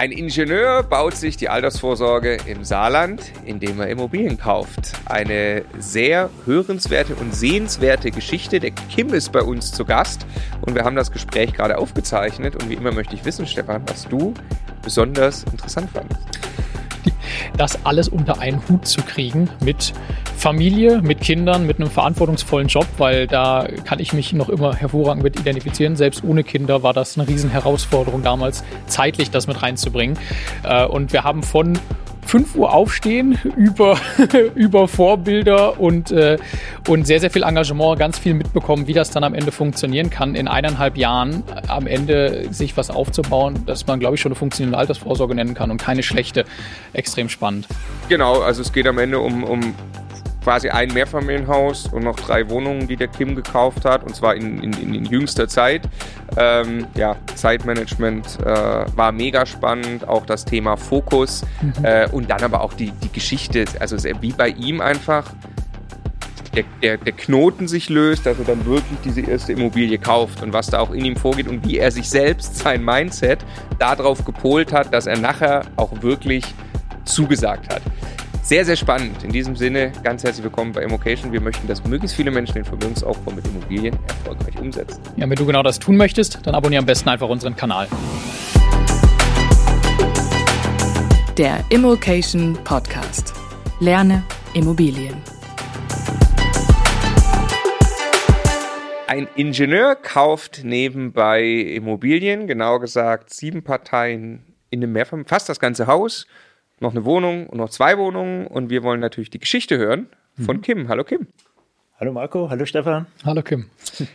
Ein Ingenieur baut sich die Altersvorsorge im Saarland, indem er Immobilien kauft. Eine sehr hörenswerte und sehenswerte Geschichte. Der Kim ist bei uns zu Gast und wir haben das Gespräch gerade aufgezeichnet. Und wie immer möchte ich wissen, Stefan, was du besonders interessant fandest das alles unter einen Hut zu kriegen mit Familie, mit Kindern, mit einem verantwortungsvollen Job, weil da kann ich mich noch immer hervorragend mit identifizieren. Selbst ohne Kinder war das eine Riesenherausforderung damals, zeitlich das mit reinzubringen. Äh, und wir haben von 5 Uhr aufstehen, über, über Vorbilder und, äh, und sehr, sehr viel Engagement, ganz viel mitbekommen, wie das dann am Ende funktionieren kann, in eineinhalb Jahren am Ende sich was aufzubauen, dass man, glaube ich, schon eine funktionierende Altersvorsorge nennen kann und keine schlechte. Extrem spannend. Genau, also es geht am Ende um, um quasi ein Mehrfamilienhaus und noch drei Wohnungen, die der Kim gekauft hat, und zwar in, in, in jüngster Zeit. Ähm, ja, Zeitmanagement äh, war mega spannend, auch das Thema Fokus mhm. äh, und dann aber auch die, die Geschichte, also wie bei ihm einfach der, der, der Knoten sich löst, dass er dann wirklich diese erste Immobilie kauft und was da auch in ihm vorgeht und wie er sich selbst, sein Mindset, darauf gepolt hat, dass er nachher auch wirklich zugesagt hat. Sehr, sehr spannend. In diesem Sinne, ganz herzlich willkommen bei Immocation. Wir möchten, dass möglichst viele Menschen den Vermögensaufbau mit Immobilien erfolgreich umsetzen. Ja, wenn du genau das tun möchtest, dann abonniere am besten einfach unseren Kanal. Der Immocation Podcast. Lerne Immobilien. Ein Ingenieur kauft nebenbei Immobilien, genauer gesagt sieben Parteien in einem Mehrfamilien, fast das ganze Haus noch eine Wohnung und noch zwei Wohnungen und wir wollen natürlich die Geschichte hören von mhm. Kim. Hallo Kim. Hallo Marco, hallo Stefan. Hallo Kim.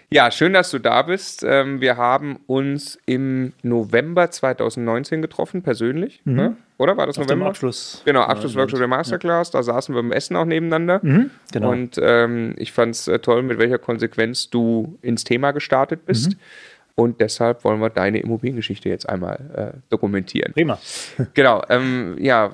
Ja, schön, dass du da bist. Ähm, wir haben uns im November 2019 getroffen, persönlich. Mhm. Ne? Oder war das Auf November? Abschluss. Genau, Abschlussworkshop der Masterclass. Da saßen wir beim Essen auch nebeneinander. Mhm, genau. Und ähm, ich fand es äh, toll, mit welcher Konsequenz du ins Thema gestartet bist. Mhm. Und deshalb wollen wir deine Immobiliengeschichte jetzt einmal äh, dokumentieren. Prima. genau. Ähm, ja,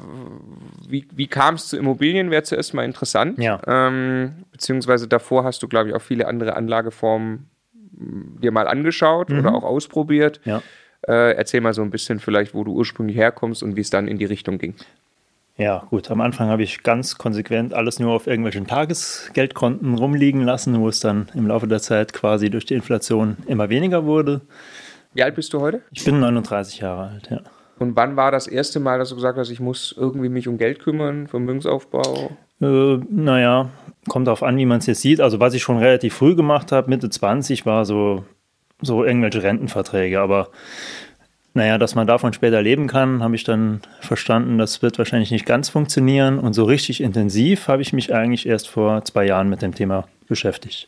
wie, wie kam es zu Immobilien, wäre zuerst mal interessant. Ja. Ähm, beziehungsweise davor hast du, glaube ich, auch viele andere Anlageformen mm, dir mal angeschaut mhm. oder auch ausprobiert. Ja. Äh, erzähl mal so ein bisschen vielleicht, wo du ursprünglich herkommst und wie es dann in die Richtung ging. Ja, gut. Am Anfang habe ich ganz konsequent alles nur auf irgendwelchen Tagesgeldkonten rumliegen lassen, wo es dann im Laufe der Zeit quasi durch die Inflation immer weniger wurde. Wie alt bist du heute? Ich bin 39 Jahre alt, ja. Und wann war das erste Mal, dass du gesagt hast, ich muss irgendwie mich um Geld kümmern, Vermögensaufbau? Äh, naja, kommt darauf an, wie man es jetzt sieht. Also was ich schon relativ früh gemacht habe, Mitte 20, war so, so irgendwelche Rentenverträge. Aber naja, dass man davon später leben kann, habe ich dann verstanden, das wird wahrscheinlich nicht ganz funktionieren. Und so richtig intensiv habe ich mich eigentlich erst vor zwei Jahren mit dem Thema beschäftigt.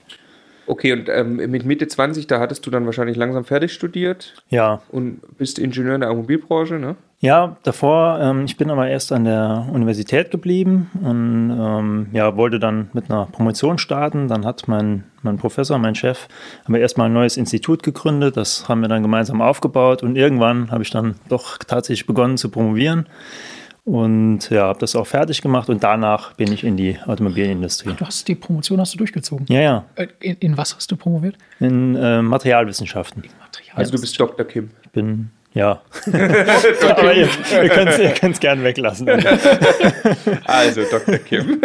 Okay, und ähm, mit Mitte 20, da hattest du dann wahrscheinlich langsam fertig studiert. Ja. Und bist Ingenieur in der Automobilbranche, ne? Ja, davor, ähm, ich bin aber erst an der Universität geblieben und ähm, ja, wollte dann mit einer Promotion starten. Dann hat mein, mein Professor, mein Chef, aber erstmal ein neues Institut gegründet. Das haben wir dann gemeinsam aufgebaut und irgendwann habe ich dann doch tatsächlich begonnen zu promovieren. Und ja, habe das auch fertig gemacht und danach bin ich in die Automobilindustrie. Du hast die Promotion hast du durchgezogen? Ja, ja. Äh, in, in was hast du promoviert? In äh, Materialwissenschaften. In Materialwissenschaften. Also du bist Dr. Kim. Ich bin ja. Aber ihr, ihr könnt es gerne weglassen. also, Dr. Kim.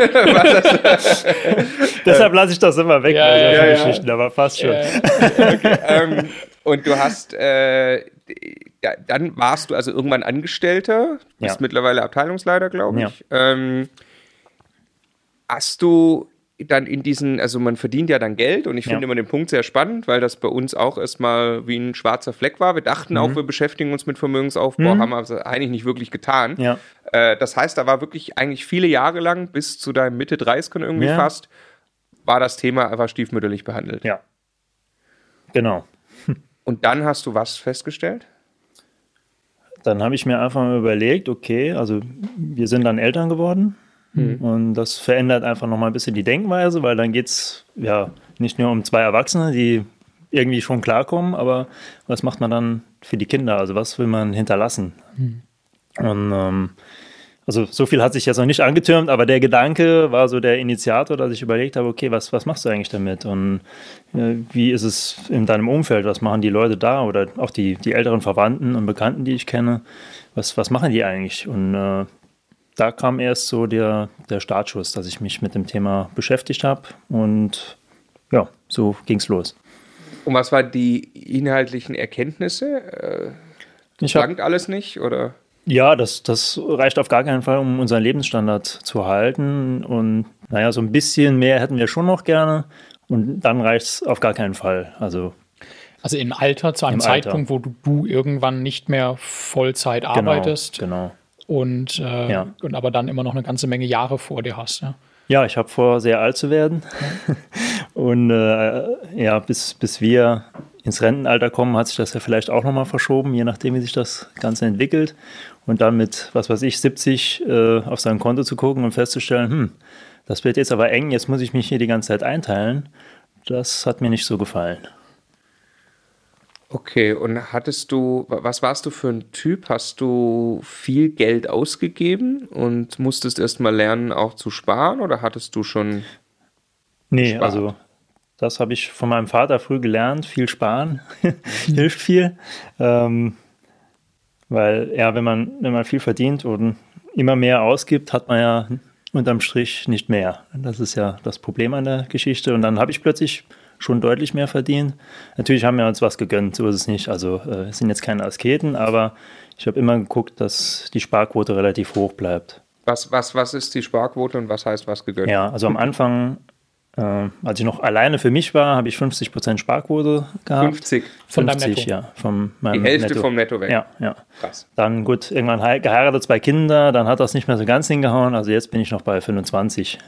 Deshalb lasse ich das immer weg, ja, ja, ja, Geschichten, aber fast schon. Okay, ähm, und du hast, äh, dann warst du also irgendwann Angestellter, bist mittlerweile Abteilungsleiter, glaube ich. Ähm, hast du dann in diesen, also man verdient ja dann Geld und ich finde ja. immer den Punkt sehr spannend, weil das bei uns auch erstmal wie ein schwarzer Fleck war. Wir dachten mhm. auch, wir beschäftigen uns mit Vermögensaufbau, mhm. haben aber eigentlich nicht wirklich getan. Ja. Äh, das heißt, da war wirklich eigentlich viele Jahre lang, bis zu deinem Mitte 30 irgendwie ja. fast, war das Thema einfach stiefmütterlich behandelt. Ja. Genau. Und dann hast du was festgestellt? Dann habe ich mir einfach mal überlegt, okay, also wir sind dann Eltern geworden Mhm. Und das verändert einfach nochmal ein bisschen die Denkweise, weil dann geht es ja nicht nur um zwei Erwachsene, die irgendwie schon klarkommen, aber was macht man dann für die Kinder? Also was will man hinterlassen? Mhm. Und ähm, also so viel hat sich jetzt noch nicht angetürmt, aber der Gedanke war so der Initiator, dass ich überlegt habe, okay, was, was machst du eigentlich damit? Und äh, wie ist es in deinem Umfeld? Was machen die Leute da oder auch die, die älteren Verwandten und Bekannten, die ich kenne? Was, was machen die eigentlich? Und äh, da kam erst so der, der Startschuss, dass ich mich mit dem Thema beschäftigt habe und ja, so ging es los. Und was waren die inhaltlichen Erkenntnisse? Äh, ich hab, alles nicht oder? Ja, das, das reicht auf gar keinen Fall, um unseren Lebensstandard zu halten. Und naja, so ein bisschen mehr hätten wir schon noch gerne. Und dann reicht es auf gar keinen Fall. Also also im Alter, zu einem Zeitpunkt, Alter. wo du, du, irgendwann nicht mehr Vollzeit genau, arbeitest. Genau. Und, äh, ja. und aber dann immer noch eine ganze Menge Jahre vor dir hast. Ja, ja ich habe vor, sehr alt zu werden. und äh, ja, bis, bis wir ins Rentenalter kommen, hat sich das ja vielleicht auch nochmal verschoben, je nachdem, wie sich das Ganze entwickelt. Und dann mit, was weiß ich, 70 äh, auf sein Konto zu gucken und festzustellen, hm, das wird jetzt aber eng, jetzt muss ich mich hier die ganze Zeit einteilen. Das hat mir nicht so gefallen. Okay, und hattest du, was warst du für ein Typ? Hast du viel Geld ausgegeben und musstest erst mal lernen, auch zu sparen oder hattest du schon. Nee, gespart? also das habe ich von meinem Vater früh gelernt. Viel sparen hilft viel. Ähm, weil, ja, wenn man, wenn man viel verdient und immer mehr ausgibt, hat man ja unterm Strich nicht mehr. Das ist ja das Problem an der Geschichte. Und dann habe ich plötzlich schon deutlich mehr verdient. Natürlich haben wir uns was gegönnt, so ist es nicht. Also äh, es sind jetzt keine Asketen, aber ich habe immer geguckt, dass die Sparquote relativ hoch bleibt. Was, was, was ist die Sparquote und was heißt was gegönnt? Ja, also am Anfang äh, als ich noch alleine für mich war, habe ich 50% Sparquote gehabt. 50? Von 50, deinem Netto? ja. Vom Die Hälfte Netto. vom Netto weg? Ja, ja. Krass. Dann gut, irgendwann geheiratet, zwei Kinder, dann hat das nicht mehr so ganz hingehauen. Also jetzt bin ich noch bei 25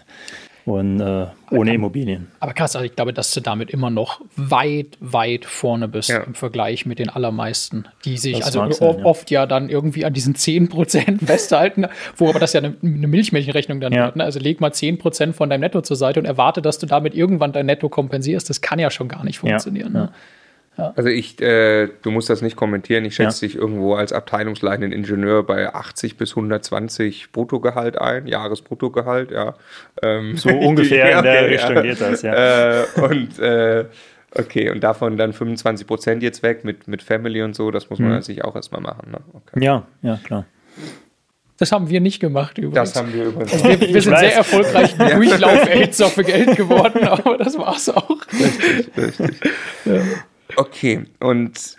und äh, ohne Immobilien. Aber krass, also ich glaube, dass du damit immer noch weit, weit vorne bist ja. im Vergleich mit den allermeisten, die sich das also sein, oft ja. ja. dann irgendwie an diesen 10% festhalten, wo aber das ja eine, eine Milchmädchenrechnung dann ja. wird. Ne? Also leg mal 10% von deinem Netto zur Seite und erwarte, dass du damit irgendwann dein Netto kompensierst. Das kann ja schon gar nicht funktionieren. Ne? Ja. Also ich, äh, du musst das nicht kommentieren. Ich schätze ja. dich irgendwo als abteilungsleitenden Ingenieur bei 80 bis 120 Bruttogehalt ein, Jahresbruttogehalt, ja. Ähm, so ungefähr ja, in der Richtung geht das, ja. Äh, und äh, okay, und davon dann 25 Prozent jetzt weg mit, mit Family und so, das muss man mhm. natürlich auch erstmal machen. Ne? Okay. Ja, ja, klar. Das haben wir nicht gemacht übrigens. Das haben wir übrigens. Also wir, wir sind weiß. sehr erfolgreich Durchlauf-Aids für Geld geworden, aber das war es auch. Richtig, richtig. Ja. Okay, und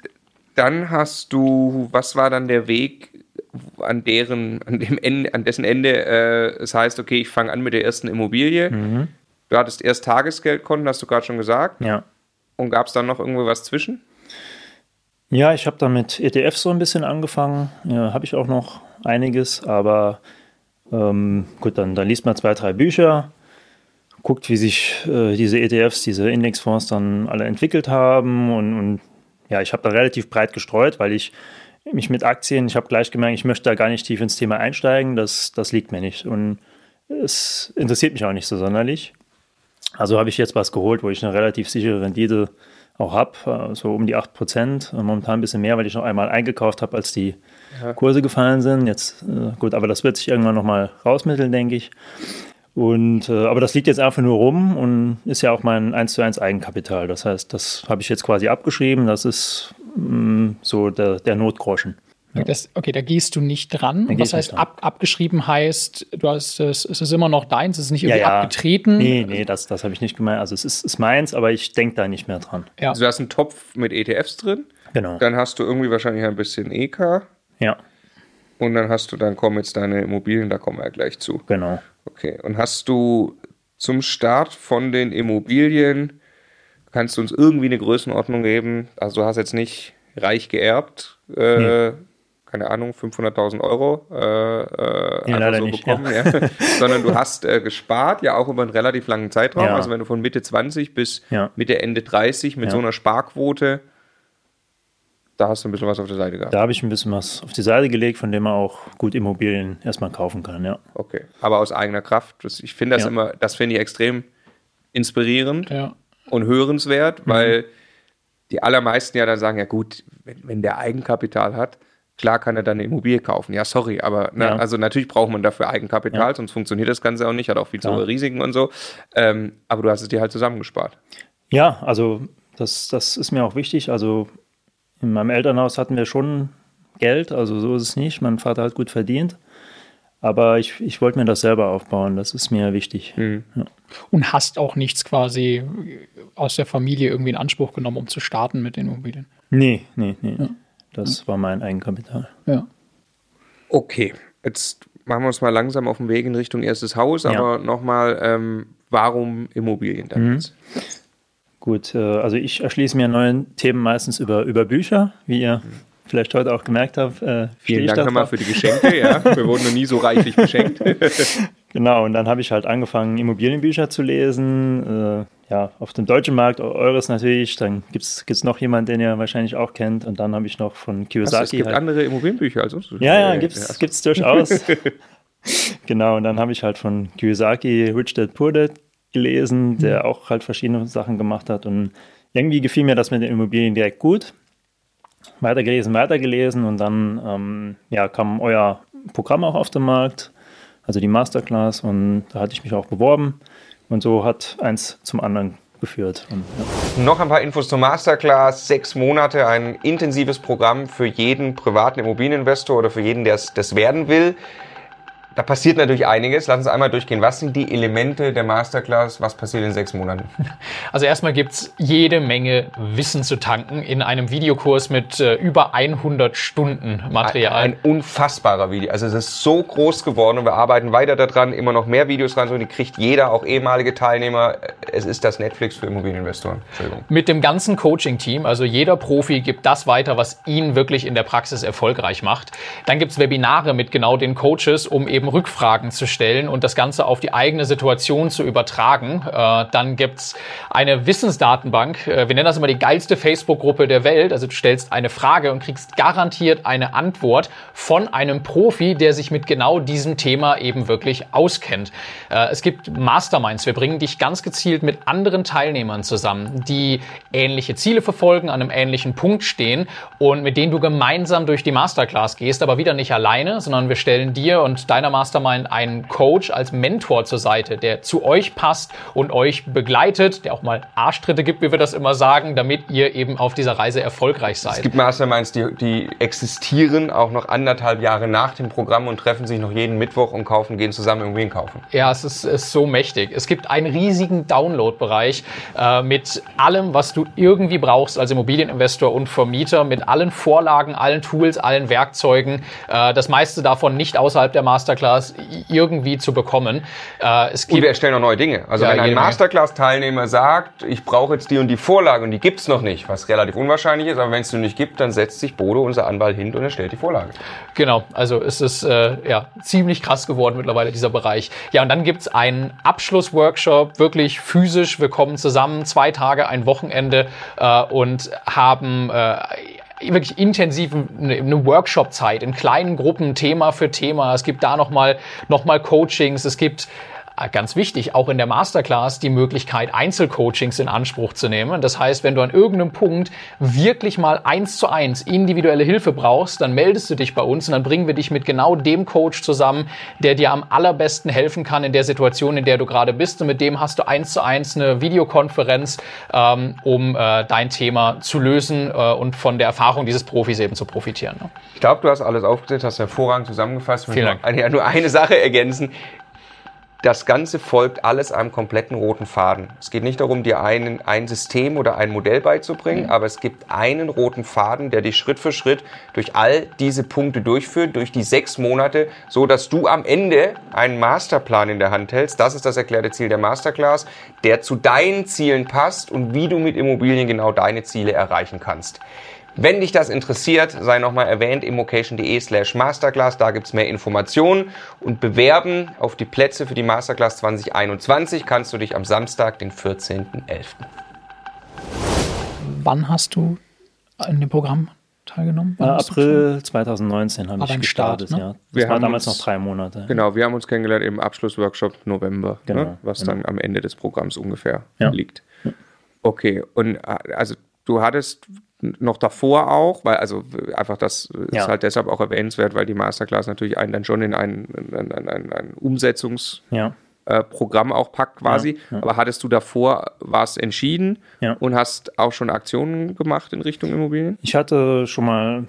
dann hast du, was war dann der Weg, an deren, an dem Ende, an dessen Ende äh, es heißt, okay, ich fange an mit der ersten Immobilie. Mhm. Du hattest erst Tagesgeldkonten, hast du gerade schon gesagt. Ja. Und gab es dann noch irgendwo was zwischen? Ja, ich habe dann mit ETFs so ein bisschen angefangen. Ja, habe ich auch noch einiges, aber ähm, gut, dann, dann liest man zwei, drei Bücher guckt, wie sich äh, diese ETFs, diese Indexfonds dann alle entwickelt haben. Und, und ja, ich habe da relativ breit gestreut, weil ich mich mit Aktien, ich habe gleich gemerkt, ich möchte da gar nicht tief ins Thema einsteigen, das, das liegt mir nicht. Und es interessiert mich auch nicht so sonderlich. Also habe ich jetzt was geholt, wo ich eine relativ sichere Rendite auch habe, so um die 8%, momentan ein bisschen mehr, weil ich noch einmal eingekauft habe, als die. Kurse gefallen sind. Jetzt, äh, gut, aber das wird sich irgendwann nochmal rausmitteln, denke ich. Und, äh, aber das liegt jetzt einfach nur rum und ist ja auch mein 1 zu 1 Eigenkapital. Das heißt, das habe ich jetzt quasi abgeschrieben. Das ist mh, mm, so der, der Notgroschen. Ja. Das, okay, da gehst du nicht dran. Da was heißt ab, abgeschrieben heißt, du hast es, es ist immer noch deins, es ist nicht irgendwie ja, ja. abgetreten. Nee, nee, das, das habe ich nicht gemeint. Also es ist, ist meins, aber ich denke da nicht mehr dran. Ja. Also du hast einen Topf mit ETFs drin. Genau. Dann hast du irgendwie wahrscheinlich ein bisschen EK. Ja. Und dann hast du, dann kommen jetzt deine Immobilien, da kommen wir ja gleich zu. Genau. Okay, und hast du zum Start von den Immobilien, kannst du uns irgendwie eine Größenordnung geben? Also du hast jetzt nicht reich geerbt, äh, nee. keine Ahnung, 500.000 Euro äh, äh, ja, einfach so nicht, bekommen, ja. Ja. sondern du hast äh, gespart, ja auch über einen relativ langen Zeitraum. Also wenn du von Mitte 20 bis Mitte, Ende 30 mit so einer Sparquote da hast du ein bisschen was auf der Seite gehabt. Da habe ich ein bisschen was auf die Seite gelegt, von dem man auch gut Immobilien erstmal kaufen kann, ja. Okay. Aber aus eigener Kraft. ich finde das ja. immer, das finde ich extrem inspirierend ja. und hörenswert, mhm. weil die allermeisten ja dann sagen, ja gut, wenn, wenn der Eigenkapital hat, klar kann er dann eine Immobilie kaufen. Ja, sorry, aber ne, Ja. also natürlich braucht man dafür Eigenkapital, Ja. sonst funktioniert das Ganze auch nicht, hat auch viel zu hohe Risiken und so. Ähm, aber du hast es dir halt zusammengespart. Ja, also das, das ist mir auch wichtig. Also in meinem Elternhaus hatten wir schon Geld, also so ist es nicht. Mein Vater hat gut verdient. Aber ich, ich wollte mir das selber aufbauen, das ist mir wichtig. Und hast auch nichts quasi aus der Familie irgendwie in Anspruch genommen, um zu starten mit den Immobilien. Nee, nee, nee. Das war mein Eigenkapital. Ja. Okay, jetzt machen wir uns mal langsam auf den Weg in Richtung erstes Haus, Ja. aber nochmal, ähm, warum Immobilien dann Mhm. Gut, äh, also ich erschließe mir neue Themen meistens über, über Bücher, wie ihr vielleicht heute auch gemerkt habt. Äh, Vielen Dank da nochmal für die Geschenke, ja. Wir wurden noch nie so reichlich beschenkt. Genau, und dann habe ich halt angefangen, Immobilienbücher zu lesen. Äh, ja, auf dem deutschen Markt, eures natürlich. Dann gibt es noch jemanden, den ihr wahrscheinlich auch kennt. Und dann habe ich noch von Also, Kiyosaki. es gibt halt, andere Immobilienbücher als uns. ja, ja, gibt's, gibt's durchaus. genau, und dann habe ich halt von Kiyosaki Rich Dad Poor Dad gelesen, der auch halt verschiedene Sachen gemacht hat. Und irgendwie gefiel mir das mit den Immobilien direkt gut. Weitergelesen, weitergelesen und dann ähm, ja, kam euer Programm auch auf den Markt, also die Masterclass und da hatte ich mich auch beworben und so hat eins zum anderen geführt. Und, ja. Noch ein paar Infos zur Masterclass. Sechs Monate, ein intensives Programm für jeden privaten Immobilieninvestor oder für jeden, der es das werden will. Da passiert natürlich einiges. Lass uns einmal durchgehen. Was sind die Elemente der Masterclass? Was passiert in sechs Monaten? Also erstmal gibt's jede Menge Wissen zu tanken in einem Videokurs mit äh, über 100 Stunden Material. Ein unfassbarer Video. Also es ist so groß geworden und wir arbeiten weiter daran, immer noch mehr Videos rein. Die kriegt jeder, auch ehemalige Teilnehmer. Es ist das Netflix für Immobilieninvestoren. Entschuldigung. mit dem ganzen Coaching-Team, also jeder Profi gibt das weiter, was ihn wirklich in der Praxis erfolgreich macht. Dann gibt's Webinare mit genau den Coaches, um eben Rückfragen zu stellen und das Ganze auf die eigene Situation zu übertragen. Äh, dann gibt's eine Wissensdatenbank. Äh, wir nennen das immer die geilste Facebook-Gruppe der Welt. Also du stellst eine Frage und kriegst garantiert eine Antwort von einem Profi, der sich mit genau diesem Thema eben wirklich auskennt. Äh, es gibt Masterminds. Wir bringen dich ganz gezielt mit anderen Teilnehmern zusammen, die ähnliche Ziele verfolgen, an einem ähnlichen Punkt stehen und mit denen du gemeinsam durch die Masterclass gehst, aber wieder nicht alleine, sondern wir stellen dir und deiner Mastermind einen Coach als Mentor zur Seite, der zu euch passt und euch begleitet, der auch mal Arschtritte gibt, wie wir das immer sagen, damit ihr eben auf dieser Reise erfolgreich Es seid. gibt Masterminds, die, die existieren auch noch anderthalb Jahre nach dem Programm und treffen sich noch jeden Mittwoch und kaufen, gehen zusammen Immobilien kaufen. Ja, es ist, ist so mächtig. Es gibt einen riesigen Download-Bereich äh, mit allem, was du irgendwie brauchst als Immobilieninvestor und Vermieter, mit allen Vorlagen, allen Tools, allen Werkzeugen. Äh, das meiste davon nicht außerhalb der Masterclass i- irgendwie zu bekommen. Äh, es Und wir gibt erstellen auch neue Dinge. Also Ja, wenn ein. Masterclass-Teilnehmer sagt, ich brauche jetzt die und die Vorlage und die gibt's noch nicht, was relativ unwahrscheinlich ist, aber wenn es die nicht gibt, dann setzt sich Bodo, unser Anwalt, hin und erstellt die Vorlage. Genau, also es ist äh, ja, ziemlich krass geworden mittlerweile, dieser Bereich. Ja, und dann gibt's einen Abschlussworkshop, wirklich physisch. Wir kommen zusammen, zwei Tage, ein Wochenende äh, und haben äh, wirklich intensive eine, Workshop-Zeit in kleinen Gruppen, Thema für Thema. Es gibt da nochmal noch mal Coachings, es gibt Ganz wichtig, auch in der Masterclass die Möglichkeit, Einzelcoachings in Anspruch zu nehmen. Das heißt, wenn du an irgendeinem Punkt wirklich mal eins zu eins individuelle Hilfe brauchst, dann meldest du dich bei uns und dann bringen wir dich mit genau dem Coach zusammen, der dir am allerbesten helfen kann in der Situation, in der du gerade bist. Und mit dem hast du eins zu eins eine Videokonferenz, ähm, um äh, dein Thema zu lösen äh, und von der Erfahrung dieses Profis eben zu profitieren. Ne? Ich glaube, du hast alles aufgezählt, hast hervorragend zusammengefasst. Ich Vielen Dank. eine, nur eine Sache ergänzen. Das Ganze folgt alles einem kompletten roten Faden. Es geht nicht darum, dir einen, ein System oder ein Modell beizubringen, aber es gibt einen roten Faden, der dich Schritt für Schritt durch all diese Punkte durchführt, durch die sechs Monate, so dass du am Ende einen Masterplan in der Hand hältst. Das ist das erklärte Ziel der Masterclass, der zu deinen Zielen passt und wie du mit Immobilien genau deine Ziele erreichen kannst. Wenn dich das interessiert, sei nochmal erwähnt, immocation.de slash Masterclass, da gibt's mehr Informationen und bewerben auf die Plätze für die Masterclass 2021 kannst du dich am Samstag, den 14.11. Wann hast du in dem Programm teilgenommen? Äh, April 2019 habe ich gestartet, Start, ne? ja. Das Wir war haben damals uns- noch drei Monate. Genau, wir haben uns kennengelernt im Abschlussworkshop November, Genau, ne, was genau. dann am Ende des Programms ungefähr Ja. liegt. Okay, und äh, also du hattest noch davor auch, weil also einfach das Ja. ist halt deshalb auch erwähnenswert, weil die Masterclass natürlich einen dann schon in ein, ein, ein, ein, Umsetzungsprogramm Ja. auch packt quasi. Ja. Aber hattest du davor was entschieden und hast auch schon Aktionen gemacht in Richtung Immobilien? Ich hatte schon mal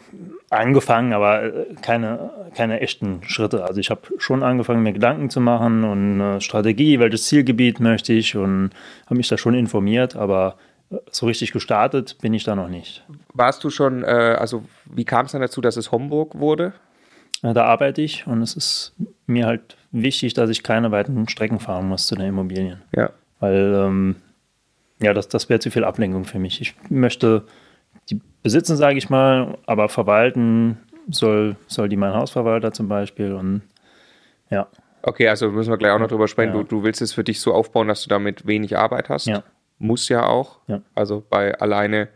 angefangen, aber äh, keine, keine echten Schritte. Also ich habe schon angefangen, mir Gedanken zu machen und äh, Strategie, welches Zielgebiet möchte ich und habe mich da schon informiert, aber äh, so richtig gestartet bin ich da noch nicht. Warst du schon, äh, also wie kam es dann dazu, dass es Homburg wurde? Da arbeite ich und es ist mir halt wichtig, dass ich keine weiten Strecken fahren muss zu den Immobilien. Ja. Weil, ähm, ja, das, das wäre zu viel Ablenkung für mich. Ich möchte die besitzen, sage ich mal, aber verwalten soll, soll die mein Hausverwalter zum Beispiel und ja, Okay, also müssen wir gleich auch noch drüber sprechen. Ja. Du, du willst es für dich so aufbauen, dass du damit wenig Arbeit hast. Ja. Muss ja auch. Ja. Also bei alleine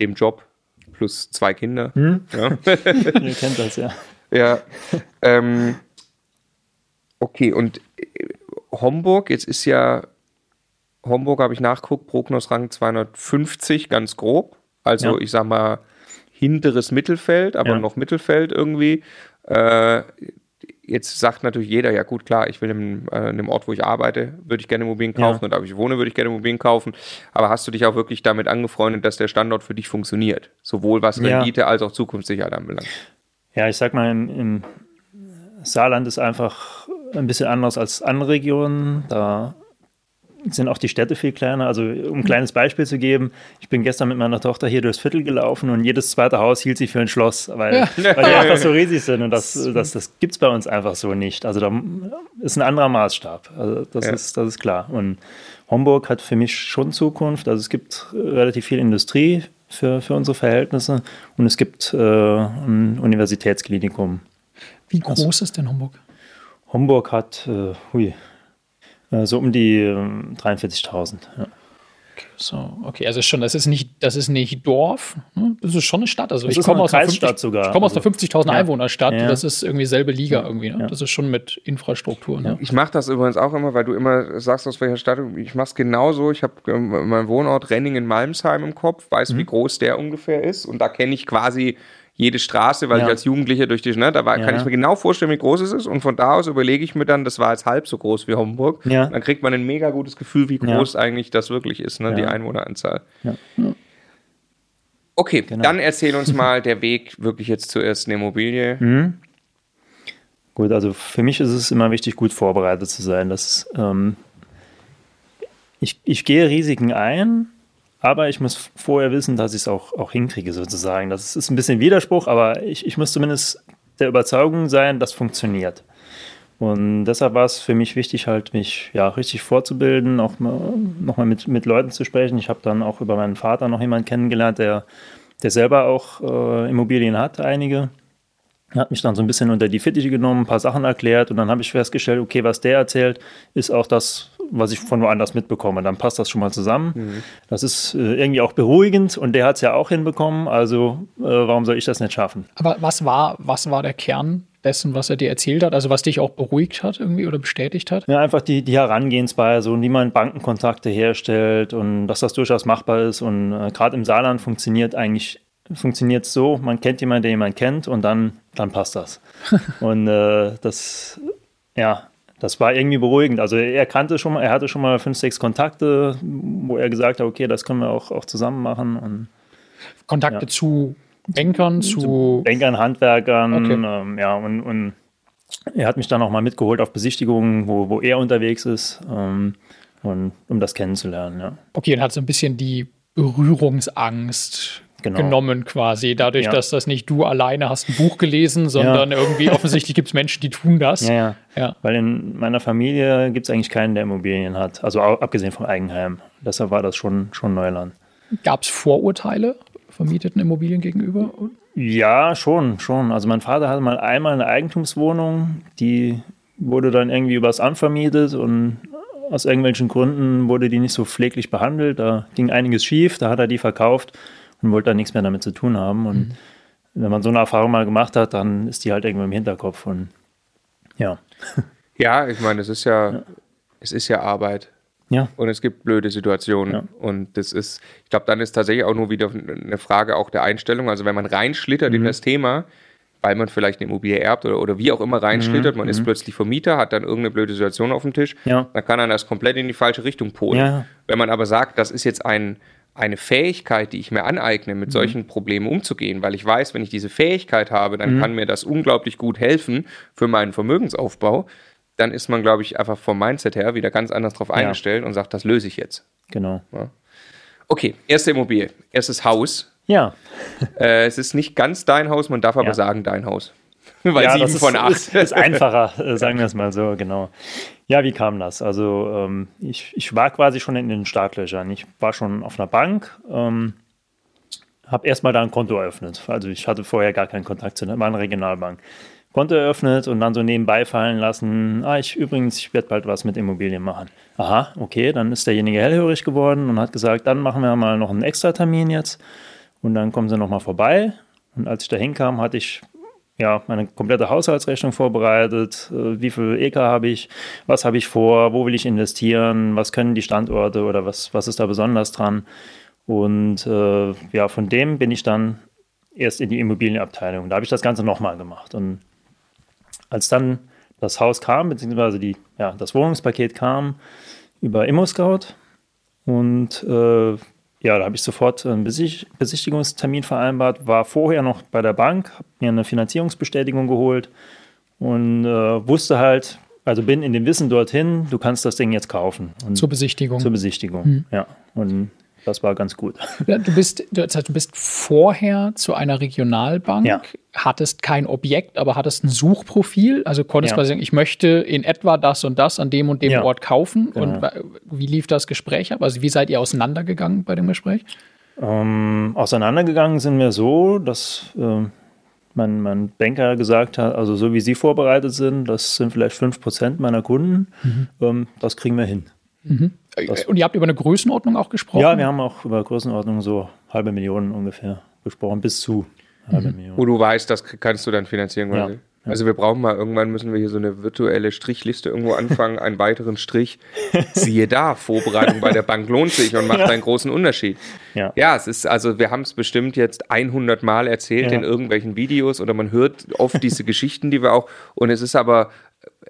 dem Job plus zwei Kinder. Hm? Ja. ihr kennt das ja. ja. Ähm, okay, und äh, Homburg, jetzt ist ja Homburg, habe ich nachgeguckt, Prognosrang 250, ganz grob. Also Ja. ich sag mal hinteres Mittelfeld, aber Ja. noch Mittelfeld irgendwie. Äh, jetzt sagt natürlich jeder, ja gut, klar, ich will in, äh, in dem Ort, wo ich arbeite, würde ich gerne Immobilien kaufen Ja. und da wo ich wohne, würde ich gerne Immobilien kaufen. Aber hast du dich auch wirklich damit angefreundet, dass der Standort für dich funktioniert? Sowohl was Ja. Rendite als auch Zukunftssicherheit anbelangt. Ja, ich sag mal, im, im Saarland ist einfach ein bisschen anders als andere Regionen. Da sind auch die Städte viel kleiner. Also, um ein kleines Beispiel zu geben, ich bin gestern mit meiner Tochter hier durchs Viertel gelaufen und jedes zweite Haus hielt sich für ein Schloss, weil, weil die einfach so riesig sind. Und das, das, das gibt es bei uns einfach so nicht. Also, da ist ein anderer Maßstab. Also, das, Ja. ist, das ist klar. Und Homburg hat für mich schon Zukunft. Also, es gibt relativ viel Industrie für, für unsere Verhältnisse und es gibt äh, ein Universitätsklinikum. Wie groß ist denn Homburg? Homburg hat, äh, hui, so um die äh, 43.000. Ja. So, okay, also schon, das ist nicht, das ist nicht Dorf, ne? das ist schon eine Stadt. Also Das ich komme aus einer Kreisstadt 50 sogar. Ich komme aus einer Also, 50.000 ja. Einwohnerstadt. Ja. Das ist irgendwie selbe Liga irgendwie. Ne? Ja. Das ist schon mit Infrastruktur. Ne? Ich mache das übrigens auch immer, weil du immer sagst, aus welcher Stadt. du- Ich mache es genauso. Ich habe ähm, meinen Wohnort Renningen-Malmsheim im Kopf, weiß, wie Mhm. groß der ungefähr ist. Und da kenne ich quasi jede Straße, weil Ja. ich als Jugendlicher durch die, ne, da war, Ja. kann ich mir genau vorstellen, wie groß es ist. Und von da aus überlege ich mir dann, das war jetzt halb so groß wie Homburg. Ja. Dann kriegt man ein mega gutes Gefühl, wie groß eigentlich das wirklich ist, ne, die. Einwohneranzahl. Okay, Genau. dann erzähl uns mal der Weg wirklich jetzt zur ersten Immobilie. Mhm. Gut, also für mich ist es immer wichtig, gut vorbereitet zu sein. Das, ähm, ich, ich gehe Risiken ein, aber ich muss vorher wissen, dass ich es auch, auch hinkriege, sozusagen. Das ist ein bisschen Widerspruch, aber ich, ich muss zumindest der Überzeugung sein, das funktioniert. Und deshalb war es für mich wichtig, halt mich ja richtig vorzubilden, auch mal, nochmal mit, mit Leuten zu sprechen. Ich habe dann auch über meinen Vater noch jemanden kennengelernt, der, der selber auch äh, Immobilien hat, einige. Er hat mich dann so ein bisschen unter die Fittiche genommen, ein paar Sachen erklärt und dann habe ich festgestellt, okay, was der erzählt, ist auch das, was ich von woanders mitbekomme. Dann passt das schon mal zusammen. Das ist äh, irgendwie auch beruhigend und der hat es ja auch hinbekommen, also äh, warum soll ich das nicht schaffen? Aber was war, was war der Kern dessen, was er dir erzählt hat? Also was dich auch beruhigt hat irgendwie oder bestätigt hat? Ja, einfach die, die Herangehensweise und wie man Bankenkontakte herstellt und dass das durchaus machbar ist. Und äh, gerade im Saarland funktioniert eigentlich funktioniert so, man kennt jemanden, der jemanden kennt und dann, dann passt das. und äh, das, ja, das war irgendwie beruhigend. Also er kannte schon mal, er hatte schon mal fünf, sechs Kontakte, wo er gesagt hat, okay, das können wir auch, auch zusammen machen. Und Kontakte Ja. zu Bankern, zu. Bankern, Handwerkern, Okay. ähm, ja, und, und er hat mich dann auch mal mitgeholt auf Besichtigungen, wo, wo er unterwegs ist, ähm, und, um das kennenzulernen, ja. Okay, und hat so ein bisschen die Berührungsangst Genau. genommen quasi, dadurch, Ja. dass das nicht du alleine hast ein Buch gelesen, sondern irgendwie offensichtlich gibt es Menschen, die tun das. Ja, ja. Ja. Weil in meiner Familie gibt es eigentlich keinen, der Immobilien hat. Also abgesehen vom Eigenheim. Deshalb war das schon, schon Neuland. Gab es Vorurteile vermieteten Immobilien gegenüber? Ja, schon, schon. Also mein Vater hatte mal einmal eine Eigentumswohnung, die wurde dann irgendwie übers Amt vermietet und aus irgendwelchen Gründen wurde die nicht so pfleglich behandelt. Da ging einiges schief, da hat er die verkauft und wollte dann nichts mehr damit zu tun haben. Und wenn man so eine Erfahrung mal gemacht hat, dann ist die halt irgendwo im Hinterkopf. Und ja. Ja, ich meine, es ist ja, es ist ja Arbeit. Ja. Und es gibt blöde Situationen. Ja. Und das ist, ich glaube, dann ist tatsächlich auch nur wieder eine Frage auch der Einstellung. Also wenn man reinschlittert Mhm. in das Thema, weil man vielleicht eine Immobilie erbt oder, oder wie auch immer reinschlittert, man ist plötzlich Vermieter, hat dann irgendeine blöde Situation auf dem Tisch, Mhm. Ja. dann kann er das komplett in die falsche Richtung polen. Ja. Wenn man aber sagt, das ist jetzt ein, eine Fähigkeit, die ich mir aneigne, Mhm. mit solchen Problemen umzugehen, weil ich weiß, wenn ich diese Fähigkeit habe, Mhm. dann kann mir das unglaublich gut helfen für meinen Vermögensaufbau, dann ist man, glaube ich, einfach vom Mindset her wieder ganz anders drauf eingestellt und sagt, das löse ich jetzt. Genau. Okay, erste Immobilie, erstes Haus. Ja. Äh, es ist nicht ganz dein Haus, man darf aber Ja. sagen dein Haus. Weil ja, sieben das ist, von acht. Ist, ist einfacher, äh, sagen wir es mal so, genau. Ja, wie kam das? Also ähm, ich, ich war quasi schon in den Startlöchern. Ich war schon auf einer Bank, ähm, habe erstmal da ein Konto eröffnet. Also ich hatte vorher gar keinen Kontakt zu einer Regionalbank. Konto eröffnet und dann so nebenbei fallen lassen, ah, ich übrigens, ich werde bald was mit Immobilien machen. Aha, okay, dann ist derjenige hellhörig geworden und hat gesagt, dann machen wir mal noch einen Extra-Termin jetzt und dann kommen sie nochmal vorbei. Und als ich da hinkam, hatte ich ja, meine komplette Haushaltsrechnung vorbereitet. Äh, Wie viel EK habe ich? Was habe ich vor? Wo will ich investieren? Was können die Standorte oder was, was ist da besonders dran? Und äh, ja, von dem bin ich dann erst in die Immobilienabteilung. Da habe ich das Ganze nochmal gemacht. Und als dann das Haus kam, beziehungsweise die, ja, das Wohnungspaket kam über ImmoScout und äh, ja, da habe ich sofort einen Besicht Besichtigungstermin vereinbart, war vorher noch bei der Bank, habe mir eine Finanzierungsbestätigung geholt und äh, wusste halt, also bin in dem Wissen dorthin, du kannst das Ding jetzt kaufen. Und Zur Besichtigung. zur Besichtigung, ja. Und das war ganz gut. Ja, Du bist, du, du bist vorher zu einer Regionalbank, Ja. hattest kein Objekt, aber hattest ein Suchprofil, also konntest Ja. quasi sagen, ich möchte in etwa das und das an dem und dem. Ort kaufen. Genau. Und wa- wie lief das Gespräch ab? Also wie seid ihr auseinandergegangen bei dem Gespräch? Ähm, auseinandergegangen sind wir so, dass ähm, mein, mein Banker gesagt hat, also so wie Sie vorbereitet sind, das sind vielleicht 5% meiner Kunden, ähm, das kriegen wir hin. Und ihr habt über eine Größenordnung auch gesprochen? Ja, wir haben auch über Größenordnung so halbe Million ungefähr gesprochen, bis zu halbe Million. Wo du weißt, das kannst du dann finanzieren. Ja. quasi. Also wir brauchen mal, irgendwann müssen wir hier so eine virtuelle Strichliste irgendwo anfangen, einen weiteren Strich. Siehe da, Vorbereitung bei der Bank lohnt sich und macht einen großen Unterschied. Ja. Ja, es ist, also wir haben es bestimmt jetzt 100 Mal erzählt Ja. in irgendwelchen Videos oder man hört oft diese Geschichten, die wir auch, und es ist aber,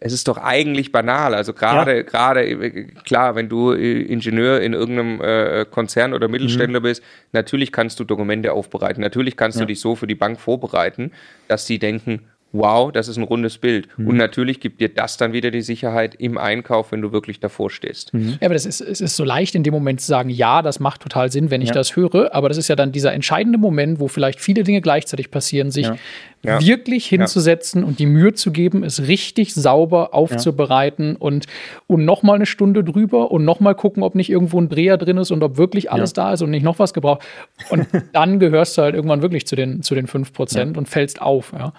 es ist doch eigentlich banal. Also gerade, Ja. gerade, äh, klar, wenn du äh, Ingenieur in irgendeinem äh, Konzern oder Mittelständler bist, natürlich kannst du Dokumente aufbereiten. Natürlich kannst du dich so für die Bank vorbereiten, dass die denken, wow, das ist ein rundes Bild. Und natürlich gibt dir das dann wieder die Sicherheit im Einkauf, wenn du wirklich davor stehst. Ja, aber das ist, es ist so leicht in dem Moment zu sagen, ja, das macht total Sinn, wenn ich Ja. das höre. Aber das ist ja dann dieser entscheidende Moment, wo vielleicht viele Dinge gleichzeitig passieren, sich Ja. Ja. wirklich hinzusetzen und die Mühe zu geben, es richtig sauber aufzubereiten und, und nochmal eine Stunde drüber und nochmal gucken, ob nicht irgendwo ein Dreher drin ist und ob wirklich alles da ist und nicht noch was gebraucht. Und dann gehörst du halt irgendwann wirklich zu den, zu den 5% und fällst auf. Ja.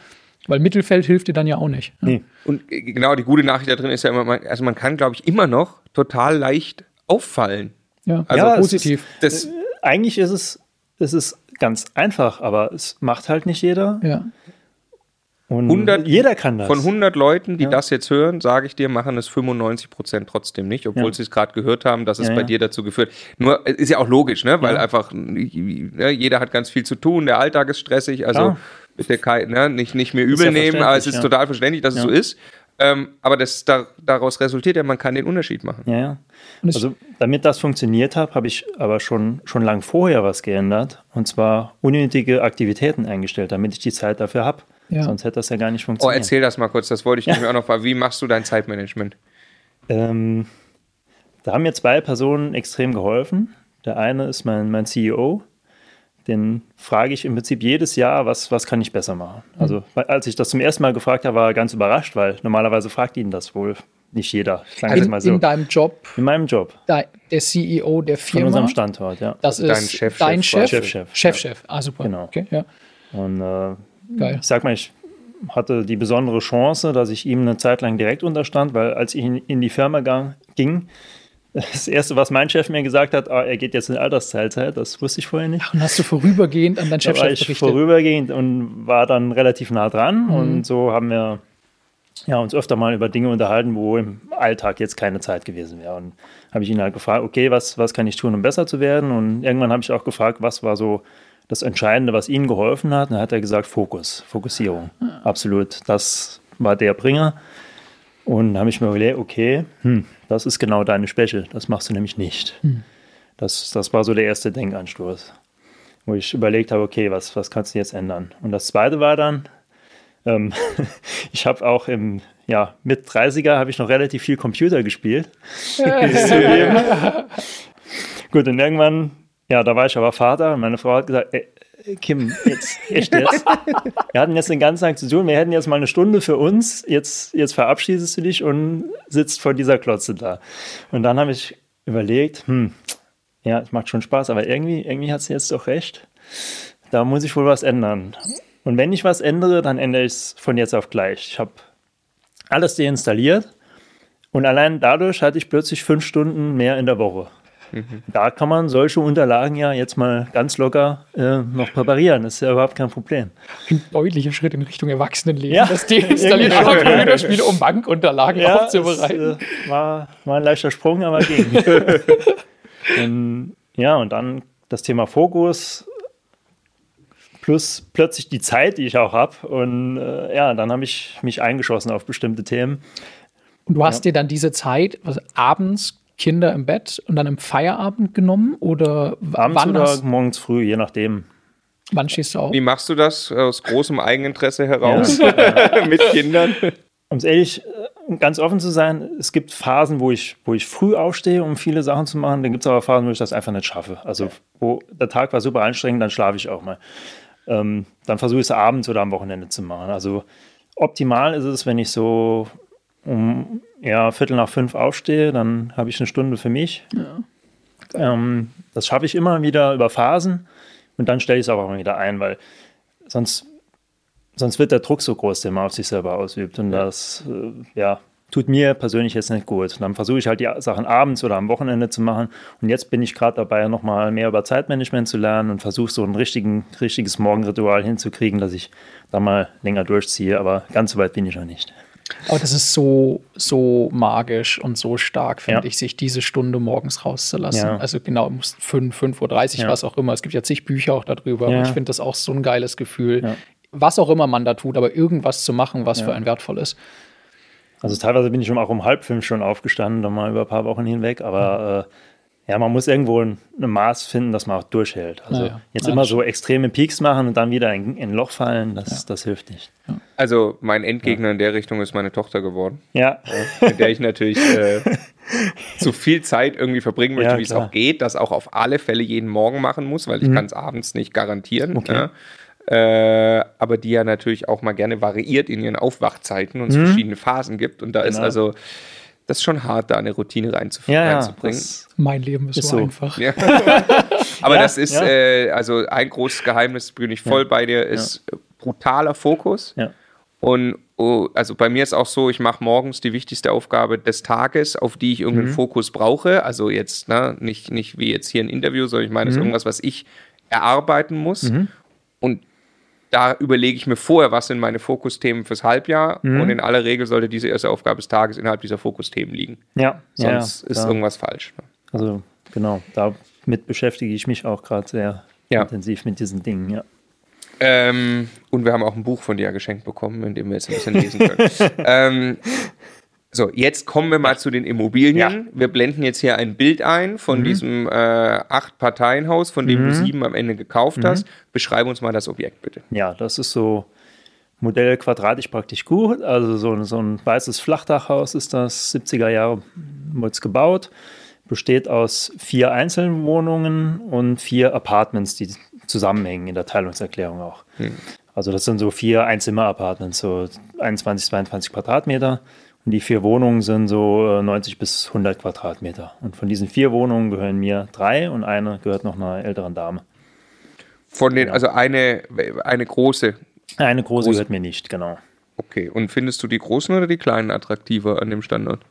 Weil Mittelfeld hilft dir dann ja auch nicht. Ja. Nee. Und äh, genau, die gute Nachricht da drin ist ja immer, man, also man kann, glaube ich, immer noch total leicht auffallen. Ja, Also Ja, positiv. Das, Eigentlich ist es, es ist ganz einfach, aber es macht halt nicht jeder. Ja. Und 100 jeder kann das. Von 100 Leuten, die Ja. das jetzt hören, sage ich dir, machen es 95 Prozent trotzdem nicht, obwohl Ja. sie es gerade gehört haben, dass es Ja, bei ja. dir dazu geführt. Nur äh, ist ja auch logisch, ne? Weil Ja. einfach ne, jeder hat ganz viel zu tun, der Alltag ist stressig, also. Bitte kein, ne, nicht nicht mehr übel ja nehmen, aber es ist ja. total verständlich, dass es so ist. Ähm, aber das da, daraus resultiert ja, man kann den Unterschied machen. Ja, ja. Also, damit das funktioniert hat, habe ich aber schon, schon lang vorher was geändert. Und zwar unnötige Aktivitäten eingestellt, damit ich die Zeit dafür habe. Ja. Sonst hätte das ja gar nicht Oh, funktioniert. erzähl das mal kurz, das wollte ich nämlich auch noch fragen. Wie machst du dein Zeitmanagement? Ähm, da haben mir zwei Personen extrem geholfen. Der eine ist mein, mein CEO. Den frage ich im Prinzip jedes Jahr, was, was kann ich besser machen. Also, weil- als ich das zum ersten Mal gefragt habe, war er ganz überrascht, weil normalerweise fragt ihn das wohl nicht jeder. In, mal so. in deinem Job, In meinem Job, der CEO der von Firma, unserem Standort, ja. das Also dein ist Chefchef dein quasi. Chef, Chefchef, Chefchef. Ah, super. Genau. Okay, ja. Und äh, Geil. ich sag mal, ich hatte die besondere Chance, dass ich ihm eine Zeit lang direkt unterstand, weil als ich in, in die Firma gang, ging, das erste, was mein Chef mir gesagt hat, ah, er geht jetzt in Altersteilzeit, das wusste ich vorher nicht. Und hast du vorübergehend an deinen Da war ich berichtet? vorübergehend und war dann relativ nah dran Mhm. und so haben wir ja, uns öfter mal über Dinge unterhalten, wo im Alltag jetzt keine Zeit gewesen wäre. Und habe ich ihn halt gefragt, okay, was, was kann ich tun, um besser zu werden? Und irgendwann habe ich auch gefragt, was war so das Entscheidende, was ihnen geholfen hat. Und dann hat er gesagt, Fokus, Fokussierung. Ja. Absolut. Das war der Bringer. Und dann habe ich mir überlegt, okay, hm, das ist genau deine Schwäche. Das machst du nämlich nicht. Hm. Das, das war so der erste Denkanstoß, wo ich überlegt habe, okay, was, was kannst du jetzt ändern? Und das zweite war dann, ähm, ich habe auch im ja, mit 30er habe ich noch relativ viel Computer gespielt. Gut, und irgendwann, ja, da war ich aber Vater und meine Frau hat gesagt, ey, Kim, jetzt, echt jetzt. Wir hatten jetzt den ganzen Tag zu tun, wir hätten jetzt mal eine Stunde für uns, jetzt, jetzt verabschiedest du dich und sitzt vor dieser Klotze da. Und dann habe ich überlegt, hm, ja, es macht schon Spaß, aber irgendwie, irgendwie hat sie jetzt doch recht. Da muss ich wohl was ändern. Und wenn ich was ändere, dann ändere ich es von jetzt auf gleich. Ich habe alles deinstalliert und allein dadurch hatte ich plötzlich fünf Stunden mehr in der Woche. Mhm. Da kann man solche Unterlagen ja jetzt mal ganz locker äh, noch präparieren. Das ist ja überhaupt kein Problem. Ein deutlicher Schritt in Richtung Erwachsenenleben. Ja. Das deinstalliert ja, Computerspiele, um Bankunterlagen ja, aufzubereiten. Es, äh, war, war ein leichter Sprung, aber ging. und, ja, und dann das Thema Fokus plus plötzlich die Zeit, die ich auch habe. Und äh, ja, dann habe ich mich eingeschossen auf bestimmte Themen. Und du hast ja. dir dann diese Zeit, also abends Kinder im Bett und dann im Feierabend genommen oder abends wann oder hast... morgens früh, je nachdem. Wann stehst du auf? Wie machst du das aus großem Eigeninteresse heraus ja. mit Kindern? Um es ehrlich, äh, ganz offen zu sein, es gibt Phasen, wo ich, wo ich früh aufstehe, um viele Sachen zu machen. Dann gibt es aber Phasen, wo ich das einfach nicht schaffe. Also, wo der Tag war super anstrengend, dann schlafe ich auch mal ähm, dann versuche ich es abends oder am Wochenende zu machen. Also optimal ist es, wenn ich so um ja, Viertel nach fünf aufstehe, dann habe ich eine Stunde für mich. Ja. Ähm, das schaffe ich immer wieder über Phasen und dann stelle ich es auch immer wieder ein, weil sonst, sonst wird der Druck so groß, den man auf sich selber ausübt. Und das, äh, ja, tut mir persönlich jetzt nicht gut. Und dann versuche ich halt die Sachen abends oder am Wochenende zu machen. Und jetzt bin ich gerade dabei, nochmal mehr über Zeitmanagement zu lernen und versuche so ein richtigen, richtiges Morgenritual hinzukriegen, dass ich da mal länger durchziehe. Aber ganz so weit bin ich noch nicht. Aber das ist so, so magisch und so stark, finde ja. ich, sich diese Stunde morgens rauszulassen. Ja. Also genau, muss 5, 5.30 Uhr, ja. was auch immer. Es gibt ja zig Bücher auch darüber. Aber ich finde das auch so ein geiles Gefühl. Was auch immer man da tut, aber irgendwas zu machen, was für einen wertvoll ist. Also teilweise bin ich schon auch um halb fünf schon aufgestanden, dann mal über ein paar Wochen hinweg, aber äh, ja, man muss irgendwo ein, ein, Maß finden, dass man auch durchhält. Also ja, ja. jetzt ja, immer so extreme Peaks machen und dann wieder in, in ein Loch fallen, das, das hilft nicht. Also mein Endgegner in der Richtung ist meine Tochter geworden. Ja. mit der ich natürlich äh, zu viel Zeit irgendwie verbringen möchte, wie es auch geht, das auch auf alle Fälle jeden Morgen machen muss, weil ich mhm. kann es abends nicht garantieren. Okay äh, aber die ja natürlich auch mal gerne variiert in ihren Aufwachzeiten und es mhm. verschiedene Phasen gibt. Und da genau. ist also das ist schon hart, da eine Routine reinzubringen. Ja, reinzubringen. mein Leben ist, ist so, so, einfach. Ja. Aber ja, das ist, ja. äh, also ein großes Geheimnis, bin ich voll bei dir, ist brutaler Fokus. Und oh, also bei mir ist auch so, ich mache morgens die wichtigste Aufgabe des Tages, auf die ich irgendeinen mhm. Fokus brauche. Also jetzt, ne, nicht, nicht wie jetzt hier ein Interview, sondern ich meine, es mhm. ist irgendwas, was ich erarbeiten muss. Mhm. Und da überlege ich mir vorher, was sind meine Fokusthemen fürs Halbjahr mhm. und in aller Regel sollte diese erste Aufgabe des Tages innerhalb dieser Fokusthemen liegen. Ja, sonst ja, ist da, irgendwas falsch. Ne? Also genau, damit beschäftige ich mich auch gerade sehr ja. intensiv mit diesen Dingen, ja. Ähm, und wir haben auch ein Buch von dir geschenkt bekommen, in dem wir jetzt ein bisschen lesen können. ähm, so, jetzt kommen wir mal zu den Immobilien. Ja. Wir blenden jetzt hier ein Bild ein von mhm. diesem äh, Acht-Parteien-Haus, von dem mhm. du sieben am Ende gekauft mhm. hast. Beschreibe uns mal das Objekt bitte. Ja, das ist so Modell quadratisch praktisch gut. Also so, so ein weißes Flachdachhaus ist das, 70er Jahre wurde es gebaut. Besteht aus vier Einzelwohnungen und vier Apartments, die zusammenhängen in der Teilungserklärung auch. Hm. Also das sind so vier Einzimmer-Apartments, so 21, 22 Quadratmeter. Die vier Wohnungen sind so 90 äh, bis 100 Quadratmeter. Und von diesen vier Wohnungen gehören mir drei und eine gehört noch einer älteren Dame. Von den, ja. also eine, eine große? Eine große, große gehört mir nicht, genau. Okay, und findest du die großen oder die kleinen attraktiver an dem Standort?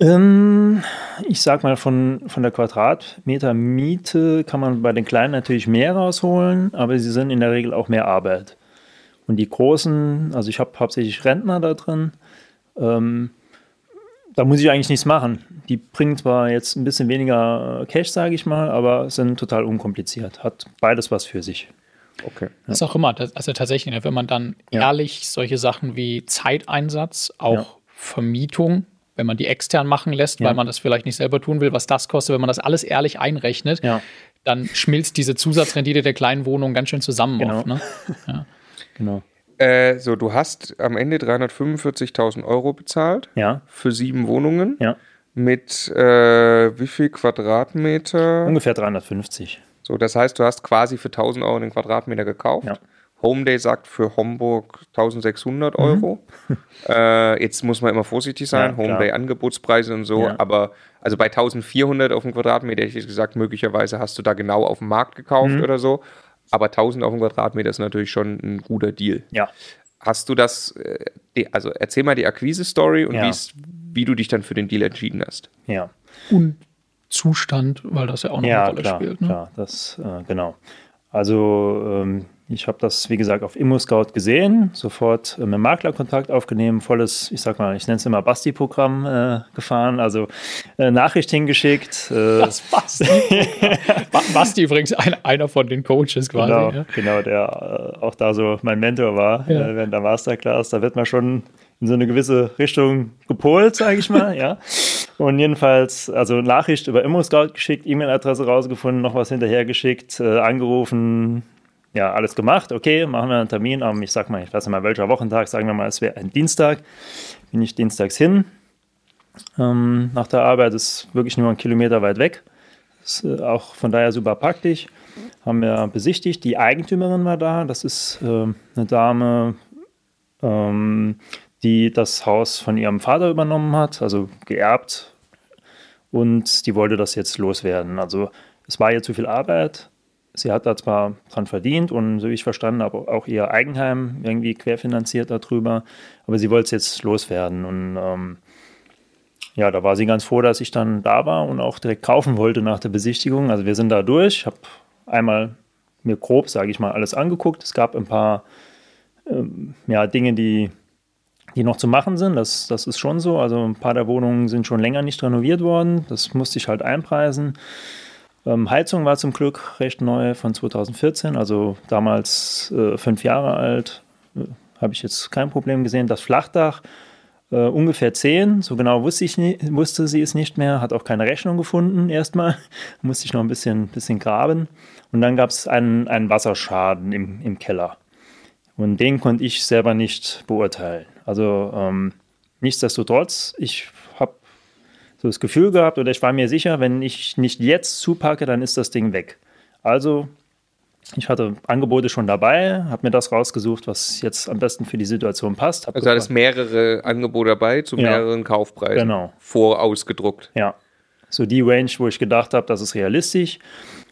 Ähm, ich sag mal, von, von der Quadratmeter Miete kann man bei den kleinen natürlich mehr rausholen, aber sie sind in der Regel auch mehr Arbeit. Und die großen, also ich habe hauptsächlich Rentner da drin, ähm, da muss ich eigentlich nichts machen. Die bringen zwar jetzt ein bisschen weniger Cash, sage ich mal, aber sind total unkompliziert. Hat beides was für sich. Okay. Das ist auch immer, also tatsächlich, ne, wenn man dann ja. ehrlich solche Sachen wie Zeiteinsatz, auch ja. Vermietung, wenn man die extern machen lässt, ja. weil man das vielleicht nicht selber tun will, was das kostet, wenn man das alles ehrlich einrechnet, dann schmilzt diese Zusatzrendite der kleinen Wohnung ganz schön zusammen. Genau. Oft, ne? genau. Äh, so, du hast am Ende 345.000 Euro bezahlt ja. für sieben Wohnungen. Ja. Mit äh, wie viel Quadratmeter? Ungefähr 350. So, das heißt, du hast quasi für 1000 Euro den Quadratmeter gekauft. Ja. Homeday sagt für Homburg 1600 Euro. Mhm. Äh, jetzt muss man immer vorsichtig sein, ja, Homeday Angebotspreise und so, ja. aber also bei 1400 auf dem Quadratmeter hätte ich gesagt, möglicherweise hast du da genau auf dem Markt gekauft mhm. oder so. Aber 1000 auf dem Quadratmeter ist natürlich schon ein guter Deal. Ja. Hast du das, äh, also erzähl mal die Akquise-Story und ja. wie du dich dann für den Deal entschieden hast. Ja. Und Zustand, weil das ja auch noch ja, eine Rolle klar, spielt. Ne? Ja, das, äh, genau. Also ähm, ich habe das, wie gesagt, auf ImmoScout gesehen, sofort äh, mit Makler Kontakt aufgenommen, volles, ich sag mal, ich nenne es immer Basti-Programm äh, gefahren, also äh, Nachricht hingeschickt. Äh, das Basti. Basti übrigens ein, einer von den Coaches quasi. Genau, ja. genau der äh, auch da so mein Mentor war ja. Äh, während der Masterclass. Da wird man schon in so eine gewisse Richtung gepolt, sage ich mal, ja. Und jedenfalls, also Nachricht über ImmoScout geschickt, E-Mail-Adresse rausgefunden, noch was hinterhergeschickt, äh, angerufen, ja, alles gemacht, okay, machen wir einen Termin am, ich sag mal, ich weiß nicht mal welcher Wochentag, sagen wir mal, es wäre ein Dienstag, bin ich dienstags hin. Ähm, nach der Arbeit ist wirklich nur ein Kilometer weit weg. Ist äh, auch von daher super praktisch. Haben wir besichtigt. Die Eigentümerin war da. Das ist äh, eine Dame, ähm, die das Haus von ihrem Vater übernommen hat, also geerbt. Und die wollte das jetzt loswerden. Also es war ihr zu viel Arbeit sie hat da zwar dran verdient und so wie ich verstanden habe, auch ihr Eigenheim irgendwie querfinanziert darüber, aber sie wollte es jetzt loswerden und ähm, ja, da war sie ganz froh, dass ich dann da war und auch direkt kaufen wollte nach der Besichtigung. Also wir sind da durch, habe einmal mir grob, sage ich mal, alles angeguckt. Es gab ein paar ähm, ja, Dinge, die, die noch zu machen sind. Das, das ist schon so. Also ein paar der Wohnungen sind schon länger nicht renoviert worden. Das musste ich halt einpreisen. Ähm, Heizung war zum Glück recht neu von 2014, also damals äh, fünf Jahre alt. Äh, Habe ich jetzt kein Problem gesehen. Das Flachdach äh, ungefähr zehn, so genau wusste, ich nie, wusste sie es nicht mehr, hat auch keine Rechnung gefunden erstmal. musste ich noch ein bisschen, bisschen graben. Und dann gab es einen, einen Wasserschaden im, im Keller. Und den konnte ich selber nicht beurteilen. Also ähm, nichtsdestotrotz, ich so das Gefühl gehabt oder ich war mir sicher, wenn ich nicht jetzt zupacke, dann ist das Ding weg. Also ich hatte Angebote schon dabei, habe mir das rausgesucht, was jetzt am besten für die Situation passt. Also hattest mehrere Angebote dabei zu ja, mehreren Kaufpreisen genau. vorausgedruckt. Ja, so die Range, wo ich gedacht habe, das ist realistisch.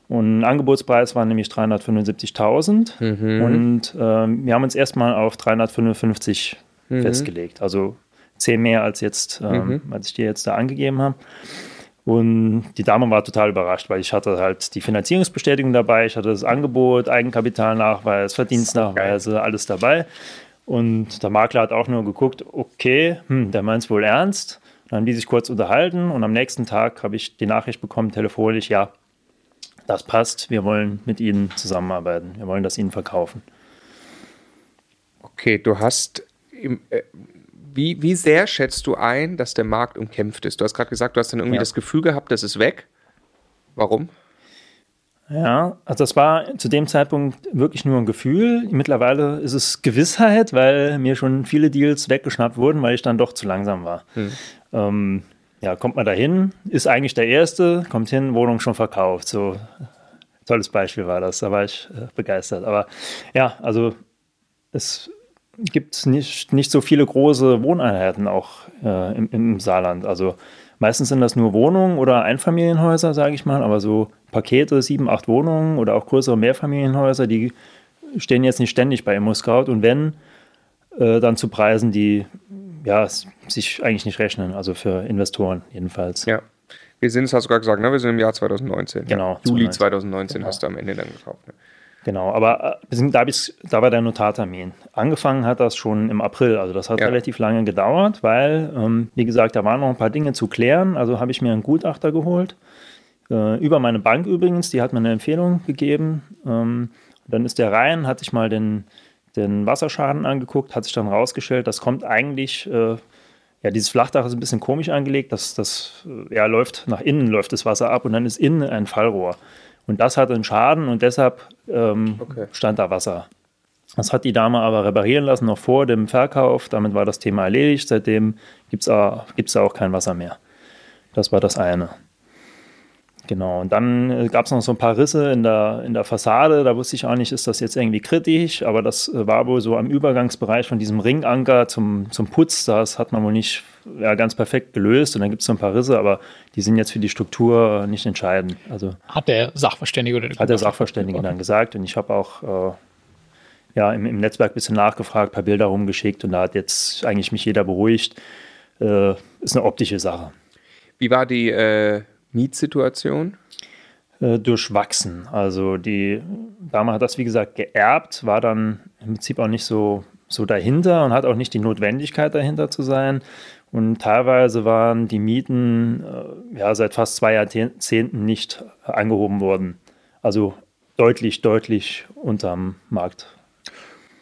Und ein Angebotspreis war nämlich 375.000 mhm. und äh, wir haben uns erstmal auf 355 mhm. festgelegt. Also zehn mehr als jetzt, ähm, mhm. als ich dir jetzt da angegeben habe. Und die Dame war total überrascht, weil ich hatte halt die Finanzierungsbestätigung dabei, ich hatte das Angebot, Eigenkapitalnachweis, Verdienstnachweise, alles dabei. Und der Makler hat auch nur geguckt, okay, hm, der meint es wohl ernst. Dann haben die sich kurz unterhalten und am nächsten Tag habe ich die Nachricht bekommen, telefonisch, ja, das passt, wir wollen mit Ihnen zusammenarbeiten, wir wollen das Ihnen verkaufen. Okay, du hast im, äh, wie, wie sehr schätzt du ein, dass der Markt umkämpft ist? Du hast gerade gesagt, du hast dann irgendwie ja. das Gefühl gehabt, das ist weg. Warum? Ja, also das war zu dem Zeitpunkt wirklich nur ein Gefühl. Mittlerweile ist es Gewissheit, weil mir schon viele Deals weggeschnappt wurden, weil ich dann doch zu langsam war. Hm. Ähm, ja, kommt man da hin, ist eigentlich der Erste, kommt hin, Wohnung schon verkauft. So tolles Beispiel war das, da war ich äh, begeistert. Aber ja, also es gibt es nicht, nicht so viele große Wohneinheiten auch äh, im, im, Saarland. Also meistens sind das nur Wohnungen oder Einfamilienhäuser, sage ich mal, aber so Pakete, sieben, acht Wohnungen oder auch größere Mehrfamilienhäuser, die stehen jetzt nicht ständig bei ImmoScout und wenn, äh, dann zu Preisen, die ja, sich eigentlich nicht rechnen, also für Investoren jedenfalls. Ja. Wir sind, es hast du gerade gesagt, ne? wir sind im Jahr 2019. Genau. Juli 2019 genau. hast du am Ende dann gekauft. Ne? Genau, aber äh, da, da, war der Notartermin. Angefangen hat das schon im April, also das hat ja. relativ lange gedauert, weil, ähm, wie gesagt, da waren noch ein paar Dinge zu klären. Also habe ich mir einen Gutachter geholt, äh, über meine Bank übrigens, die hat mir eine Empfehlung gegeben. Ähm, dann ist der rein, hat sich mal den, den Wasserschaden angeguckt, hat sich dann rausgestellt, das kommt eigentlich, äh, ja, dieses Flachdach ist ein bisschen komisch angelegt, das, das äh, ja, läuft nach innen, läuft das Wasser ab und dann ist innen ein Fallrohr. Und das hatte einen Schaden und deshalb ähm, okay. stand da Wasser. Das hat die Dame aber reparieren lassen, noch vor dem Verkauf. Damit war das Thema erledigt. Seitdem gibt es da auch kein Wasser mehr. Das war das eine. Genau, und dann äh, gab es noch so ein paar Risse in der, in der Fassade. Da wusste ich auch nicht, ist das jetzt irgendwie kritisch, aber das äh, war wohl so am Übergangsbereich von diesem Ringanker zum, zum Putz. Das hat man wohl nicht ja, ganz perfekt gelöst. Und dann gibt es so ein paar Risse, aber die sind jetzt für die Struktur nicht entscheidend. Also, hat der Sachverständige oder der Hat der Sachverständige dann gesagt. Und ich habe auch äh, ja, im, im Netzwerk ein bisschen nachgefragt, ein paar Bilder rumgeschickt und da hat jetzt eigentlich mich jeder beruhigt. Äh, ist eine optische Sache. Wie war die äh, Mietsituation? Äh, durchwachsen. Also die Dame hat das, wie gesagt, geerbt, war dann im Prinzip auch nicht so, so dahinter und hat auch nicht die Notwendigkeit dahinter zu sein. Und teilweise waren die Mieten äh, ja, seit fast zwei Jahrzehnten nicht angehoben worden. Also deutlich, deutlich unterm Markt.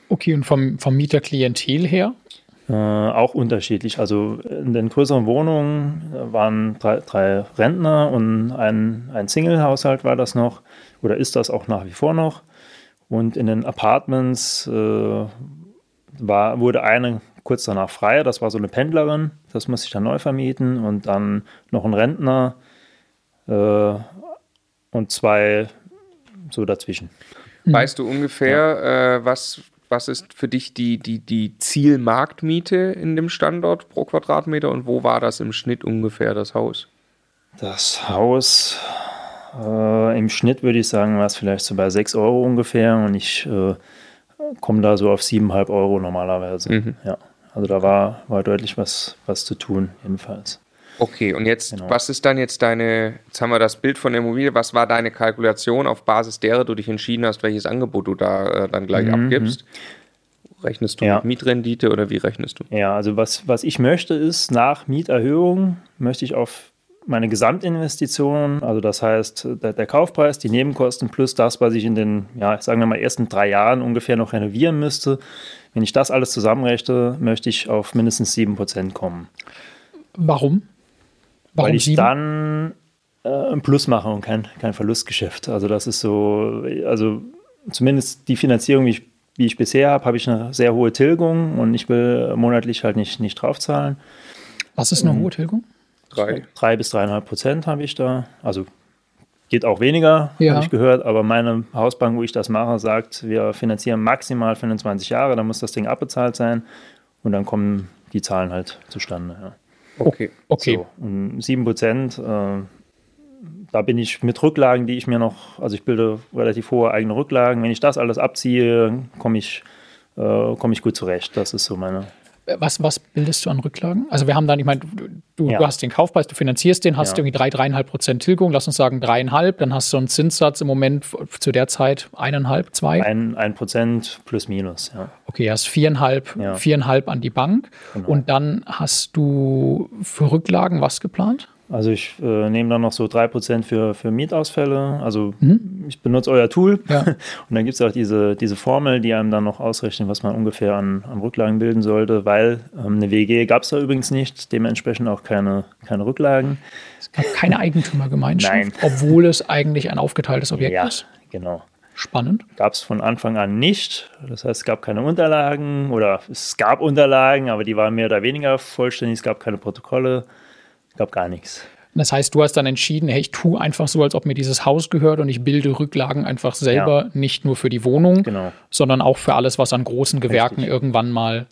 Okay, und vom, vom Mieterklientel her? Äh, auch unterschiedlich. Also in den größeren Wohnungen waren drei, drei Rentner und ein, ein Single-Haushalt war das noch oder ist das auch nach wie vor noch. Und in den Apartments äh, war, wurde eine kurz danach frei, das war so eine Pendlerin, das musste ich dann neu vermieten und dann noch ein Rentner äh, und zwei so dazwischen. Weißt du ungefähr, ja. äh, was was ist für dich die, die, die Zielmarktmiete in dem Standort pro Quadratmeter und wo war das im Schnitt ungefähr, das Haus? Das Haus, äh, im Schnitt würde ich sagen, war es vielleicht so bei 6 Euro ungefähr und ich äh, komme da so auf 7,5 Euro normalerweise. Mhm. Ja, also da war, war deutlich was, was zu tun, jedenfalls. Okay, und jetzt, genau. was ist dann jetzt deine, jetzt haben wir das Bild von der Immobilie, was war deine Kalkulation auf Basis derer du dich entschieden hast, welches Angebot du da äh, dann gleich mhm. abgibst? Rechnest du ja. mit Mietrendite oder wie rechnest du? Ja, also was, was ich möchte ist, nach Mieterhöhung möchte ich auf meine Gesamtinvestition, also das heißt der, der, Kaufpreis, die Nebenkosten plus das, was ich in den, ja, sagen wir mal, ersten drei Jahren ungefähr noch renovieren müsste, wenn ich das alles zusammenrechne, möchte ich auf mindestens 7% kommen. Warum? Warum weil ich sieben? dann äh, ein Plus mache und kein, kein Verlustgeschäft. Also das ist so, also zumindest die Finanzierung, wie ich, wie ich bisher habe, habe ich eine sehr hohe Tilgung und ich will monatlich halt nicht, nicht draufzahlen. Was ist eine hohe Tilgung? Drei. Drei bis dreieinhalb Prozent habe ich da. Also geht auch weniger, ja. habe ich gehört, aber meine Hausbank, wo ich das mache, sagt, wir finanzieren maximal 25 Jahre, dann muss das Ding abbezahlt sein und dann kommen die Zahlen halt zustande. Ja. Okay. okay. So, und 7 Prozent, äh, da bin ich mit Rücklagen, die ich mir noch, also ich bilde relativ hohe eigene Rücklagen. Wenn ich das alles abziehe, komme ich, äh, komm ich gut zurecht. Das ist so meine was, was bildest du an Rücklagen? Also wir haben dann, ich meine, du, ja. du, hast den Kaufpreis, du finanzierst den, hast ja. irgendwie drei, dreieinhalb Prozent Tilgung, lass uns sagen dreieinhalb, dann hast du einen Zinssatz im Moment zu der Zeit eineinhalb, zwei? Ein, ein Prozent plus minus, ja. Okay, hast viereinhalb, ja. viereinhalb an die Bank genau. und dann hast du für Rücklagen was geplant? Also ich äh, nehme dann noch so 3% für, für Mietausfälle. Also mhm. ich benutze euer Tool ja. und dann gibt es auch diese, diese Formel, die einem dann noch ausrechnet, was man ungefähr an, an Rücklagen bilden sollte, weil ähm, eine WG gab es da übrigens nicht, dementsprechend auch keine, keine Rücklagen. Es gab keine Eigentümergemeinschaft, Nein. obwohl es eigentlich ein aufgeteiltes Objekt ja, ist. genau. Spannend. Gab es von Anfang an nicht. Das heißt, es gab keine Unterlagen oder es gab Unterlagen, aber die waren mehr oder weniger vollständig. Es gab keine Protokolle gab gar nichts. Das heißt, du hast dann entschieden, hey, ich tue einfach so, als ob mir dieses Haus gehört und ich bilde Rücklagen einfach selber, ja. nicht nur für die Wohnung, genau. sondern auch für alles, was an großen Gewerken Richtig. irgendwann mal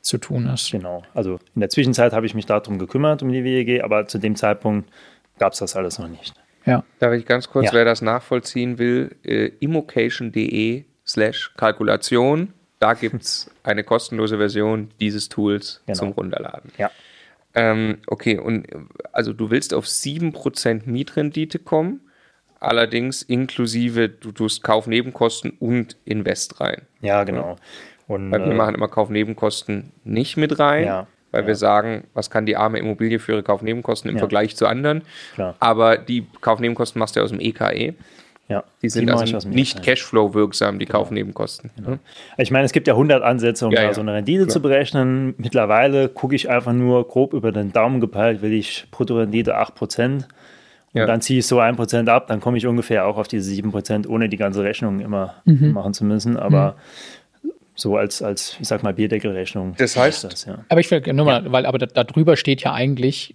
zu tun ist. Genau. Also in der Zwischenzeit habe ich mich darum gekümmert, um die WEG, aber zu dem Zeitpunkt gab es das alles noch nicht. Ja. Darf ich ganz kurz, ja. wer das nachvollziehen will, äh, immocation.de slash Kalkulation, da gibt es eine kostenlose Version dieses Tools genau. zum Runterladen. Ja. Ähm, okay, und also du willst auf 7% Mietrendite kommen, allerdings inklusive, du tust Kaufnebenkosten und Invest rein. Ja, genau. Und, Weil wir äh, machen immer Kaufnebenkosten nicht mit rein, Ja, weil ja. wir sagen, was kann die arme Immobilie für ihre Kaufnebenkosten im Ja. Vergleich zu anderen. Klar. Aber die Kaufnebenkosten machst du aus dem EKE. Ja, Die sind also ich aus dem nicht Internet. Cashflow wirksam, die Kaufnebenkosten. Ne? Ich meine, es gibt ja 100 Ansätze, um Ja, da ja, so eine Rendite klar. zu berechnen. Mittlerweile gucke ich einfach nur grob über den Daumen gepeilt, will ich Bruttorendite 8%. Und Ja. dann ziehe ich so 1% ab, dann komme ich ungefähr auch auf diese 7%, ohne die ganze Rechnung immer machen zu müssen. Aber so als, als, ich sag mal, Bierdeckelrechnung. Das heißt- ist das, ja. Aber ich will nur mal, weil aber da, da drüber steht ja eigentlich,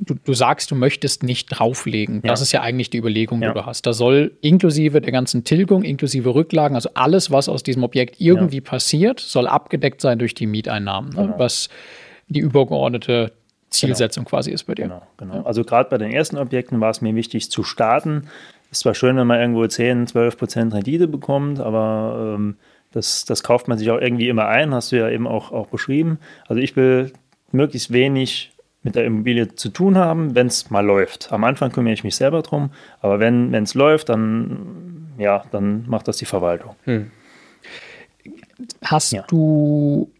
du, du sagst, du möchtest nicht drauflegen. Das Ja. ist ja eigentlich die Überlegung, Ja. die du hast. Da soll inklusive der ganzen Tilgung, inklusive Rücklagen, also alles, was aus diesem Objekt irgendwie passiert, soll abgedeckt sein durch die Mieteinnahmen, ne? Genau. was die übergeordnete Zielsetzung quasi ist bei dir. Genau, genau. Also gerade bei den ersten Objekten war es mir wichtig zu starten. Es war schön, wenn man irgendwo 10, 12 Prozent Rendite bekommt, aber ähm, das, das kauft man sich auch irgendwie immer ein, hast du ja eben auch, auch beschrieben. Also ich will möglichst wenig mit der Immobilie zu tun haben, wenn es mal läuft. Am Anfang kümmere ich mich selber drum, aber wenn es läuft, dann, ja, dann macht das die Verwaltung. Hast Ja. du,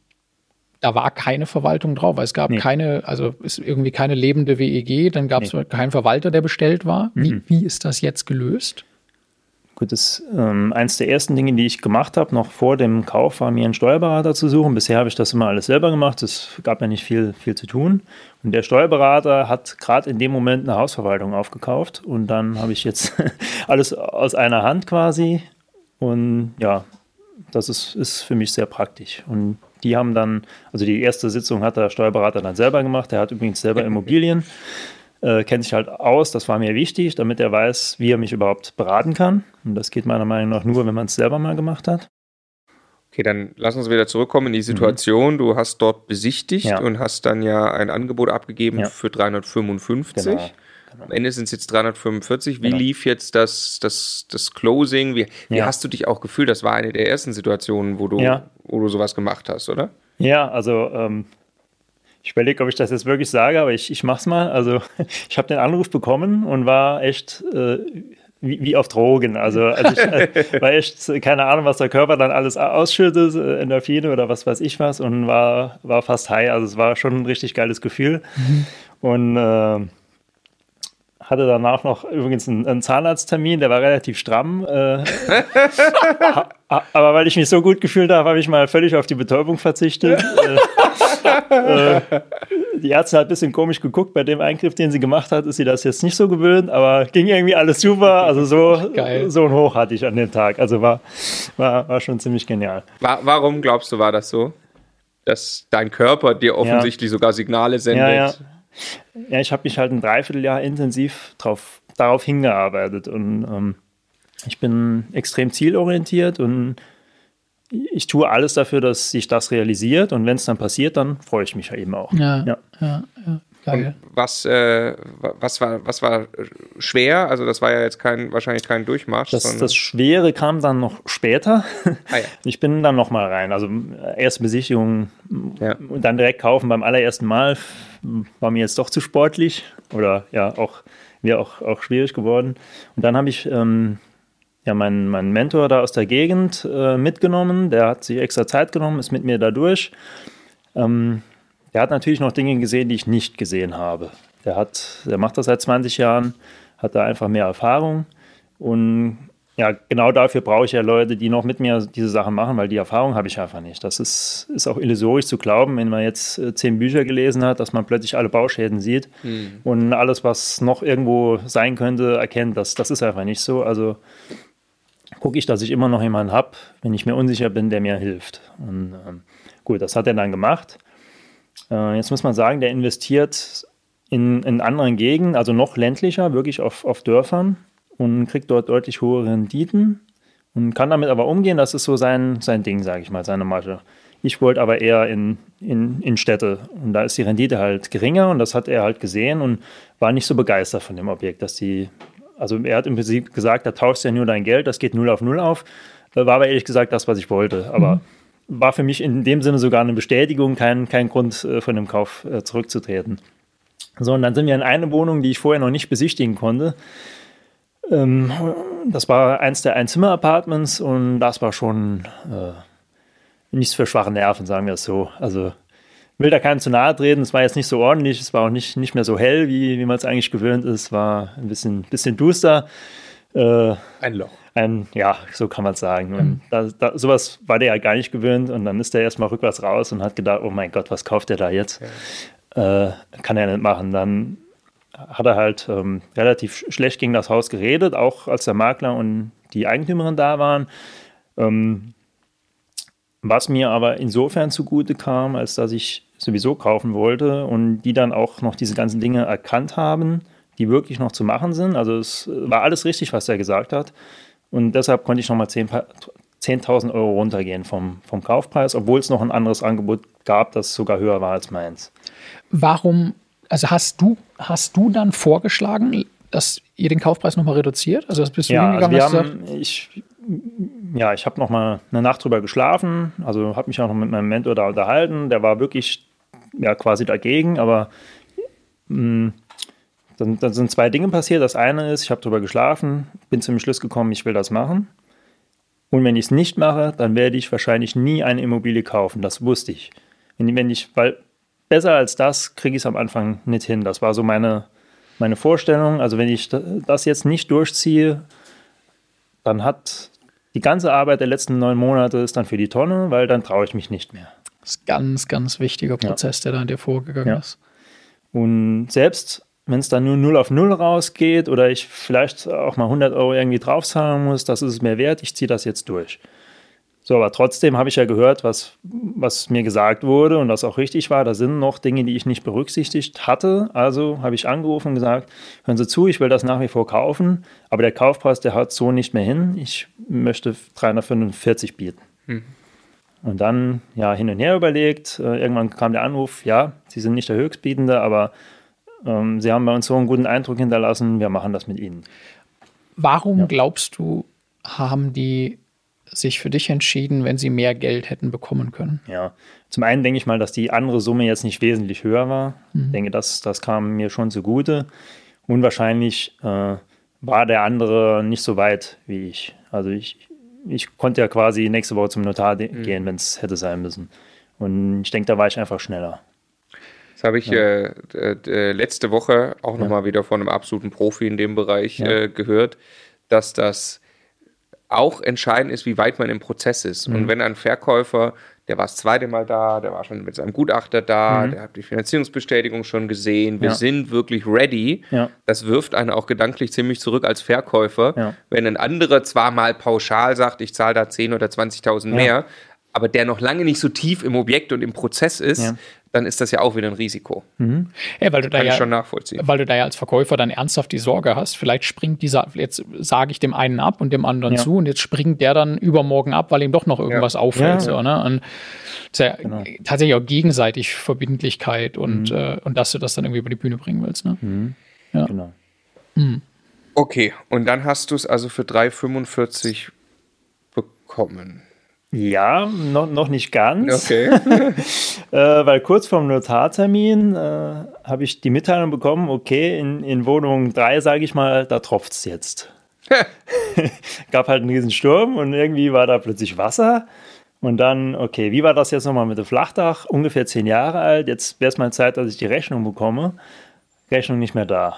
da war keine Verwaltung drauf, weil es gab Nee. keine, also ist irgendwie keine lebende WEG, dann gab es keinen Verwalter, der bestellt war. Wie, Mhm. wie ist das jetzt gelöst? Gut, das ähm, eins der ersten Dinge, die ich gemacht habe, noch vor dem Kauf, war mir einen Steuerberater zu suchen. Bisher habe ich das immer alles selber gemacht. Es gab ja nicht viel, viel zu tun. Und der Steuerberater hat gerade in dem Moment eine Hausverwaltung aufgekauft. Und dann habe ich jetzt alles aus einer Hand quasi. Und ja, das ist, ist für mich sehr praktisch. Und die haben dann, also die erste Sitzung hat der Steuerberater dann selber gemacht. Der hat übrigens selber Immobilien äh, kennt sich halt aus. Das war mir wichtig, damit er weiß, wie er mich überhaupt beraten kann. Und das geht meiner Meinung nach nur, wenn man es selber mal gemacht hat. Okay, dann lass uns wieder zurückkommen in die Situation. Du hast dort besichtigt Mhm. Ja. und hast dann ja ein Angebot abgegeben Ja. für 355. Genau, Am Ende sind es jetzt 345. Wie Genau. lief jetzt das, das, das Closing? Wie, wie Ja. hast du dich auch gefühlt? Das war eine der ersten Situationen, wo du, wo du sowas gemacht hast, oder? Ja, also ähm, ich überlege, ob ich das jetzt wirklich sage, aber ich, ich mache es mal. Also ich habe den Anruf bekommen und war echt äh, wie, wie auf Drogen. Also, also ich äh, war echt, äh, keine Ahnung, was der Körper dann alles ausschüttet, äh, Endorphine oder was weiß ich was und war, war fast high. Also es war schon ein richtig geiles Gefühl. Und äh, hatte danach noch übrigens einen, einen Zahnarzttermin, der war relativ stramm. Äh, aber weil ich mich so gut gefühlt habe, habe ich mal völlig auf die Betäubung verzichtet. äh, die Ärztin hat ein bisschen komisch geguckt, bei dem Eingriff, den sie gemacht hat, ist sie das jetzt nicht so gewöhnt, aber ging irgendwie alles super. Also so, Geil. so ein Hoch hatte ich an dem Tag. Also war, war, war schon ziemlich genial. Wa warum glaubst du, war das so? Dass dein Körper dir offensichtlich sogar Signale sendet. Ja, ja. Ja, ich habe mich halt ein Dreivierteljahr intensiv drauf, darauf hingearbeitet und ähm, ich bin extrem zielorientiert und ich tue alles dafür, dass sich das realisiert und wenn es dann passiert, dann freue ich mich ja eben auch. Ja, Ja. ja, ja. Geil. Was, äh, wa- was, war, was war schwer? Also das war ja jetzt kein, wahrscheinlich kein Durchmarsch. Das, das Schwere kam dann noch später. Ah, ja. Ich bin dann noch mal rein. Also äh, erste Besichtigung Ja. und dann direkt kaufen beim allerersten Mal war mir jetzt doch zu sportlich oder ja auch mir auch, auch schwierig geworden. Und dann habe ich ähm, ja meinen, meinen Mentor da aus der Gegend äh, mitgenommen. Der hat sich extra Zeit genommen, ist mit mir da durch. Ähm, der hat natürlich noch Dinge gesehen, die ich nicht gesehen habe. Der hat, der macht das seit 20 Jahren, hat da einfach mehr Erfahrung und ja, genau dafür brauche ich ja Leute, die noch mit mir diese Sachen machen, weil die Erfahrung habe ich einfach nicht. Das ist, ist auch illusorisch zu glauben, wenn man jetzt äh, zehn Bücher gelesen hat, dass man plötzlich alle Bauschäden sieht und alles, was noch irgendwo sein könnte, erkennt. Das, das ist einfach nicht so. Also gucke ich, dass ich immer noch jemanden habe, wenn ich mir unsicher bin, der mir hilft. Und ähm, gut, das hat er dann gemacht. Äh, jetzt muss man sagen, der investiert in, in anderen Gegenden, also noch ländlicher, wirklich auf, auf Dörfern und kriegt dort deutlich hohe Renditen und kann damit aber umgehen. Das ist so sein, sein Ding, sage ich mal, seine Masche. Ich wollte aber eher in, in, in Städte und da ist die Rendite halt geringer und das hat er halt gesehen und war nicht so begeistert von dem Objekt, dass die, also er hat im Prinzip gesagt, da tauschst du ja nur dein Geld, das geht null auf null auf. Äh, War aber ehrlich gesagt das, was ich wollte. Aber war für mich in dem Sinne sogar eine Bestätigung, kein, kein Grund äh, von dem Kauf äh, zurückzutreten. So, und dann sind wir in eine Wohnung, die ich vorher noch nicht besichtigen konnte, Ähm, das war eins der Einzimmer-Apartments und das war schon äh, nichts für schwache Nerven, sagen wir es so. Also will da keinem zu nahe treten, es war jetzt nicht so ordentlich, es war auch nicht, nicht mehr so hell, wie, wie man es eigentlich gewöhnt ist, es war ein bisschen, bisschen duster. Äh, ein Loch. Ein, ja, so kann man es sagen. Mhm. Da, da, sowas war der ja gar nicht gewöhnt und dann ist er erstmal rückwärts raus und hat gedacht, oh mein Gott, was kauft der da jetzt? Ja. Äh, kann er nicht machen. Dann hat er halt ähm, relativ schlecht gegen das Haus geredet, auch als der Makler und die Eigentümerin da waren. Ähm, was mir aber insofern zugute kam, als dass ich sowieso kaufen wollte und die dann auch noch diese ganzen Dinge erkannt haben, die wirklich noch zu machen sind. Also es war alles richtig, was er gesagt hat. Und deshalb konnte ich nochmal 10.000 Euro runtergehen vom, vom Kaufpreis, obwohl es noch ein anderes Angebot gab, das sogar höher war als meins. Warum, also hast du, hast du dann vorgeschlagen, dass ihr den Kaufpreis nochmal reduziert? Also bist du ja, hingegangen also wir haben, ich, ja, ich habe nochmal eine Nacht drüber geschlafen, also habe mich auch noch mit meinem Mentor da unterhalten. Der war wirklich ja, quasi dagegen, aber mh, mm, dann, dann, sind zwei Dinge passiert. Das eine ist, ich habe drüber geschlafen, bin zum Schluss gekommen, ich will das machen. Und wenn ich es nicht mache, dann werde ich wahrscheinlich nie eine Immobilie kaufen. Das wusste ich. Wenn, wenn ich, weil besser als das kriege ich es am Anfang nicht hin. Das war so meine, meine Vorstellung. Also wenn ich das jetzt nicht durchziehe, dann hat die ganze Arbeit der letzten neun Monate ist dann für die Tonne, weil dann traue ich mich nicht mehr. Das ist ein ganz, ganz wichtiger Prozess, ja. der da in dir vorgegangen ja. ist. Und selbst wenn es dann nur 0 auf 0 rausgeht oder ich vielleicht auch mal 100 Euro irgendwie draufzahlen muss, das ist es mir wert, ich ziehe das jetzt durch. So, aber trotzdem habe ich ja gehört, was, was mir gesagt wurde und was auch richtig war. Da sind noch Dinge, die ich nicht berücksichtigt hatte. Also habe ich angerufen und gesagt, hören Sie zu, ich will das nach wie vor kaufen, aber der Kaufpreis, der hat so nicht mehr hin. Ich möchte 345 bieten. Mhm. Und dann ja hin und her überlegt. Äh, irgendwann kam der Anruf, ja, Sie sind nicht der Höchstbietende, aber ähm, Sie haben bei uns so einen guten Eindruck hinterlassen, wir machen das mit Ihnen. Warum ja. glaubst du, haben die sich für dich entschieden, wenn sie mehr Geld hätten bekommen können? Ja, zum einen denke ich mal, dass die andere Summe jetzt nicht wesentlich höher war. Mhm. Ich denke, das, das kam mir schon zugute. Unwahrscheinlich äh, war der andere nicht so weit wie ich. Also ich, ich konnte ja quasi nächste Woche zum Notar mhm. gehen, wenn es hätte sein müssen. Und ich denke, da war ich einfach schneller. Das habe ich ja. äh, äh, letzte Woche auch ja. nochmal wieder von einem absoluten Profi in dem Bereich ja. äh, gehört, dass das auch entscheidend ist, wie weit man im Prozess ist. Mhm. Und wenn ein Verkäufer, der war das zweite Mal da, der war schon mit seinem Gutachter da, mhm. der hat die Finanzierungsbestätigung schon gesehen, wir ja. sind wirklich ready, ja. das wirft einen auch gedanklich ziemlich zurück als Verkäufer. Ja. Wenn ein anderer zwar mal pauschal sagt, ich zahle da 10.000 oder 20.000 mehr, aber der noch lange nicht so tief im Objekt und im Prozess ist. Dann ist das ja auch wieder ein Risiko. Mhm. Ja, weil du Kann da ja, schon nachvollziehen. Weil du da ja als Verkäufer dann ernsthaft die Sorge hast, vielleicht springt dieser, jetzt sage ich dem einen ab und dem anderen ja. zu und jetzt springt der dann übermorgen ab, weil ihm doch noch irgendwas ja. auffällt. So, ne? Und ja genau. tatsächlich auch gegenseitig Verbindlichkeit und, mhm. äh, und dass du das dann irgendwie über die Bühne bringen willst. Ne? Mhm. Ja. Genau. Mhm. Okay, und dann hast du es also für 3,45 bekommen. Ja, noch, noch nicht ganz. Okay. äh, weil kurz vorm Notartermin äh, habe ich die Mitteilung bekommen, okay, in, in Wohnung 3, sage ich mal, da tropft es jetzt. Gab halt einen riesen Sturm und irgendwie war da plötzlich Wasser. Und dann, okay, wie war das jetzt nochmal mit dem Flachdach? Ungefähr zehn Jahre alt. Jetzt wäre es mal Zeit, dass ich die Rechnung bekomme. Rechnung nicht mehr da.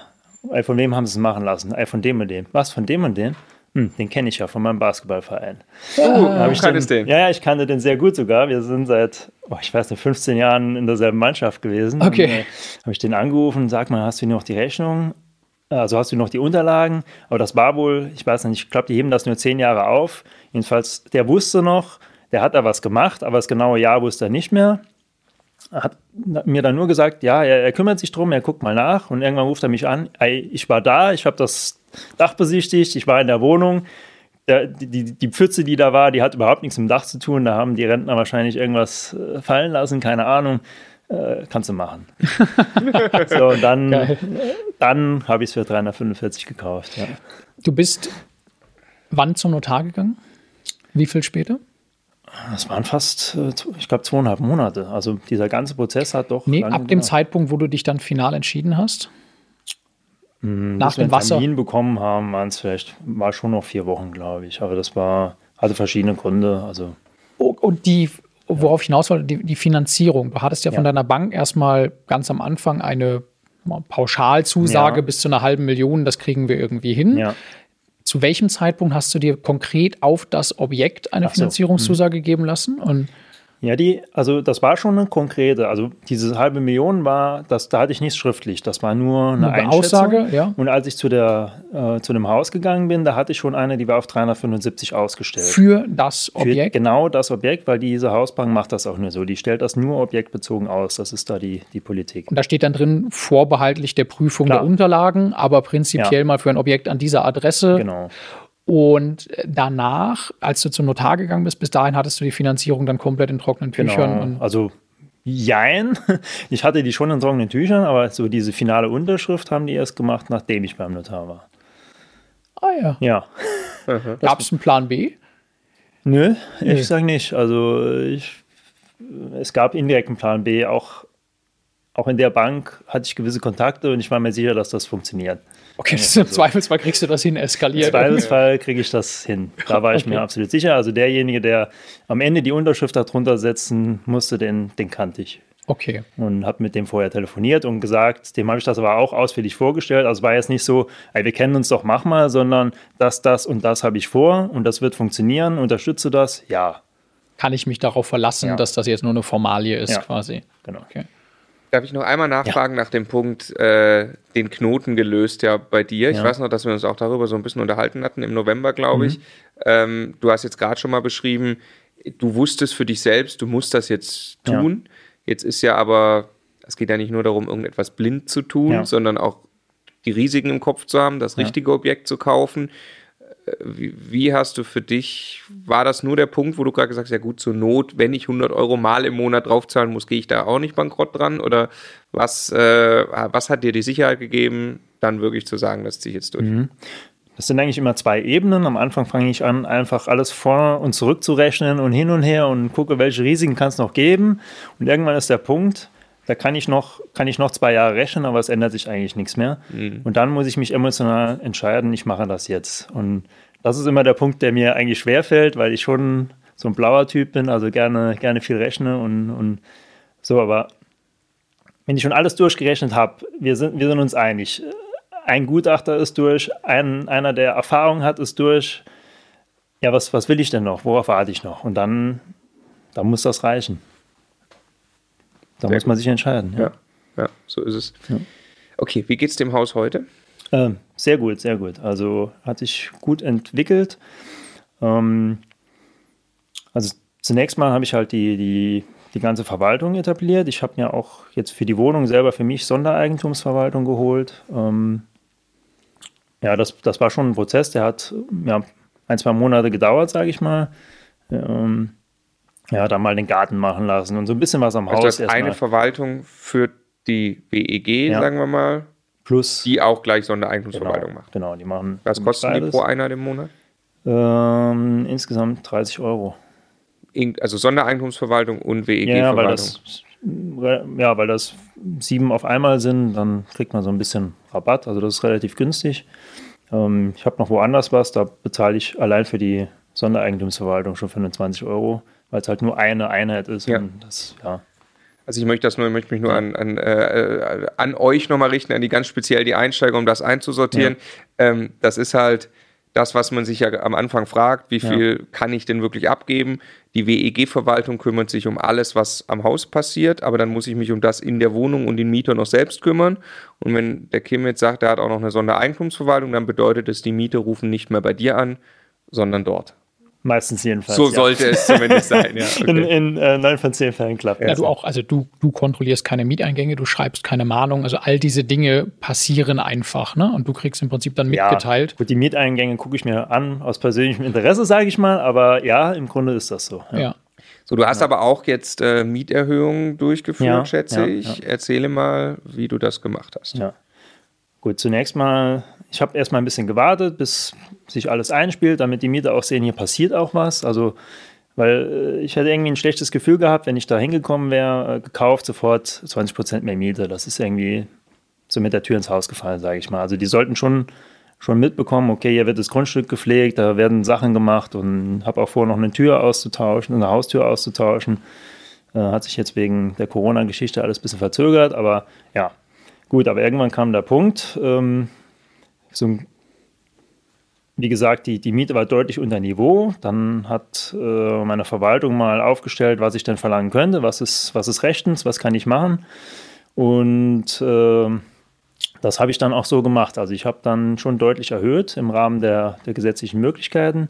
Von wem haben sie es machen lassen? Von dem und dem. Was, von dem und dem? Hm, den kenne ich ja von meinem Basketballverein. Oh, du kanntest den, den? Ja, ja, ich kannte den sehr gut sogar. Wir sind seit, oh, ich weiß nicht, 15 Jahren in derselben Mannschaft gewesen. Okay. Äh, Habe ich den angerufen, sag mal, hast du noch die Rechnung? Also hast du noch die Unterlagen? Aber das war wohl, ich weiß nicht, ich glaube, die heben das nur 10 Jahre auf. Jedenfalls, der wusste noch, der hat da was gemacht, aber das genaue Jahr wusste er nicht mehr hat mir dann nur gesagt, ja, er, er, kümmert sich drum, er guckt mal nach und irgendwann ruft er mich an, ey, ich war da, ich habe das Dach besichtigt, ich war in der Wohnung. Der, die, die Pfütze, die da war, die hat überhaupt nichts mit dem Dach zu tun. Da haben die Rentner wahrscheinlich irgendwas äh, fallen lassen, keine Ahnung. Äh, kannst du machen. so, und dann, dann habe ich es für 345 gekauft. Ja. Du bist wann zum Notar gegangen? Wie viel später? Das waren fast, äh, ich glaube, zweieinhalb Monate. Also dieser ganze Prozess hat doch. Nee, ab dem Zeitpunkt, wo du dich dann final entschieden hast? Hm, Nach dem Wasser. Termin bekommen haben, waren es vielleicht, war schon noch vier Wochen, glaube ich. Aber das war, hatte verschiedene Gründe. Also Und die, worauf ich hinaus wollte, die, die Finanzierung. Du hattest ja von Ja. deiner Bank erstmal ganz am Anfang eine Pauschalzusage Ja. bis zu einer halben Million, das kriegen wir irgendwie hin. ja. Zu welchem Zeitpunkt hast du dir konkret auf das Objekt eine so, hm. Finanzierungszusage geben lassen? Und Ja, die, also das war schon eine konkrete, also diese halbe Million war, das, da hatte ich nichts schriftlich, das war nur eine, eine. Aussage, ja. Und als ich zu, der, äh, zu dem Haus gegangen bin, da hatte ich schon eine, die war auf 375 ausgestellt. für das Für Objekt? genau das Objekt, weil diese Hausbank macht das auch nur so. Die stellt das nur objektbezogen aus. Das ist da die, die Politik. Und da steht dann drin, vorbehaltlich der Prüfung Klar. der Unterlagen, aber prinzipiell Ja. mal für ein Objekt an dieser Adresse. Genau. Und danach, als du zum Notar gegangen bist, bis dahin hattest du die Finanzierung dann komplett in trockenen Tüchern. genau. Und Also, jein. Ich hatte die schon in trockenen Tüchern, aber so diese finale Unterschrift haben die erst gemacht, nachdem ich beim Notar war. ah ja. Ja. Gab es einen Plan B? Nö, Nee. ich sage nicht. Also ich, es gab indirekten Plan B. Auch, auch in der Bank hatte ich gewisse Kontakte und ich war mir sicher, dass das funktioniert. Okay, das ist im Zweifelsfall kriegst du das hin, Im eskaliert. Zweifelsfall kriege ich das hin. Da war ich mir Okay. absolut sicher. Also derjenige, der am Ende die Unterschrift darunter setzen musste, den, den kannte ich. Okay. Und habe mit dem vorher telefoniert und gesagt, dem habe ich das aber auch ausführlich vorgestellt. Also war jetzt nicht so, ey, wir kennen uns doch, mach mal, sondern das, das und das habe ich vor und das wird funktionieren. Unterstütze das? Ja, Kann ich mich darauf verlassen, Ja. dass das jetzt nur eine Formalie ist, Ja. quasi? genau. Okay. Darf ich noch einmal nachfragen nach dem Punkt, äh, den Knoten gelöst ja bei dir? Ich Ja. weiß noch, dass wir uns auch darüber so ein bisschen unterhalten hatten im November, glaube ich. Ähm, du hast jetzt gerade schon mal beschrieben, du wusstest für dich selbst, du musst das jetzt tun. Jetzt ist ja aber, es geht ja nicht nur darum, irgendetwas blind zu tun, Ja. sondern auch die Risiken im Kopf zu haben, das richtige Objekt zu kaufen. Wie, hast du für dich, war das nur der Punkt, wo du gerade gesagt hast, ja gut, zur Not, wenn ich 100 Euro mal im Monat draufzahlen muss, gehe ich da auch nicht bankrott dran? Oder was, äh, was hat dir die Sicherheit gegeben, dann wirklich zu sagen, das ziehe ich jetzt durch? Das sind eigentlich immer zwei Ebenen. Am Anfang fange ich an, einfach alles vor und zurück zu rechnen und hin und her und gucke, welche Risiken kann es noch geben. Und irgendwann ist der Punkt, da kann ich noch, kann ich noch zwei Jahre rechnen, aber es ändert sich eigentlich nichts mehr. Und dann muss ich mich emotional entscheiden, ich mache das jetzt. Und das ist immer der Punkt, der mir eigentlich schwerfällt, weil ich schon so ein blauer Typ bin, also gerne, gerne viel rechne und, und so, aber wenn ich schon alles durchgerechnet habe, wir sind, wir sind uns einig. Ein Gutachter ist durch, ein, einer, der Erfahrung hat, ist durch. Ja, was, was will ich denn noch? Worauf warte ich noch? Und dann, dann muss das reichen. Da Sehr muss man sich entscheiden. Ja. Ja, ja, so ist es. Okay, wie geht's dem Haus heute? Ähm, sehr gut, sehr gut. Also hat sich gut entwickelt. Ähm, also zunächst mal habe ich halt die, die, die ganze Verwaltung etabliert. Ich habe mir auch jetzt für die Wohnung selber für mich Sondereigentumsverwaltung geholt. Ähm, ja, das, das war schon ein Prozess, der hat ja, ein, zwei Monate gedauert, sage ich mal. Ähm, ja, dann mal den Garten machen lassen und so ein bisschen was am Also Haus das eine. Verwaltung für die WEG, Ja. sagen wir mal, Plus die auch gleich genau, Sondereigentumsverwaltung macht. genau, die machen. Was kosten die pro Einheit im Monat? Ähm, insgesamt 30 Euro. Also Sondereigentumsverwaltung und E Ja, weil WEG-Verwaltung. das, ja, weil das sieben auf einmal sind, dann kriegt man so ein bisschen Rabatt. Also das ist relativ günstig. Ähm, ich habe noch woanders was, da bezahle ich allein für die Sondereigentumsverwaltung schon 25 Euro, weil es halt nur eine Einheit ist. Ja. Und das, ja. Also ich möchte das nur, ich möchte mich nur an, an, äh, an euch nochmal richten, an die ganz speziell die Einsteiger, um das einzusortieren. Ähm, das ist halt das, was man sich ja am Anfang fragt, wie Ja. viel kann ich denn wirklich abgeben? Die WEG-Verwaltung kümmert sich um alles, was am Haus passiert, aber dann muss ich mich um das in der Wohnung und den Mieter noch selbst kümmern. Und wenn der Kim jetzt sagt, er hat auch noch eine Sondereigentumsverwaltung, dann bedeutet es, die Mieter rufen nicht mehr bei dir an, sondern dort. Meistens jedenfalls. So ja. sollte es zumindest sein. Ja, In, okay. in äh, neun von zehn Fällen klappt Ja, das. du auch, also du, du kontrollierst keine Mieteingänge, du schreibst keine Mahnung, also all diese Dinge passieren einfach, ne? Und du kriegst im Prinzip dann mitgeteilt. Ja, gut, die Mieteingänge gucke ich mir an, aus persönlichem Interesse, sage ich mal, aber ja, im Grunde ist das so. Ja. So, du hast aber auch jetzt äh, Mieterhöhungen durchgeführt, Ja, schätze ja, ich. Erzähle mal, wie du das gemacht hast. Ja. Gut, zunächst mal, ich habe erstmal ein bisschen gewartet, bis sich alles einspielt, damit die Mieter auch sehen, hier passiert auch was. Also, weil äh, ich hatte irgendwie ein schlechtes Gefühl gehabt, wenn ich da hingekommen wäre, äh, gekauft, sofort 20% mehr Miete. Das ist irgendwie, so mit der Tür ins Haus gefallen, sage ich mal. Also die sollten schon, schon mitbekommen, okay, hier wird das Grundstück gepflegt, da werden Sachen gemacht und habe auch vor, noch eine Tür auszutauschen, eine Haustür auszutauschen. Äh, hat sich jetzt wegen der Corona-Geschichte alles ein bisschen verzögert, aber ja, gut, aber irgendwann kam der Punkt, ähm, so ein wie gesagt, die, die Miete war deutlich unter Niveau. Dann hat äh, meine Verwaltung mal aufgestellt, was ich denn verlangen könnte, was ist, was ist rechtens, was kann ich machen. Und äh, das habe ich dann auch so gemacht. Also ich habe dann schon deutlich erhöht im Rahmen der, der gesetzlichen Möglichkeiten.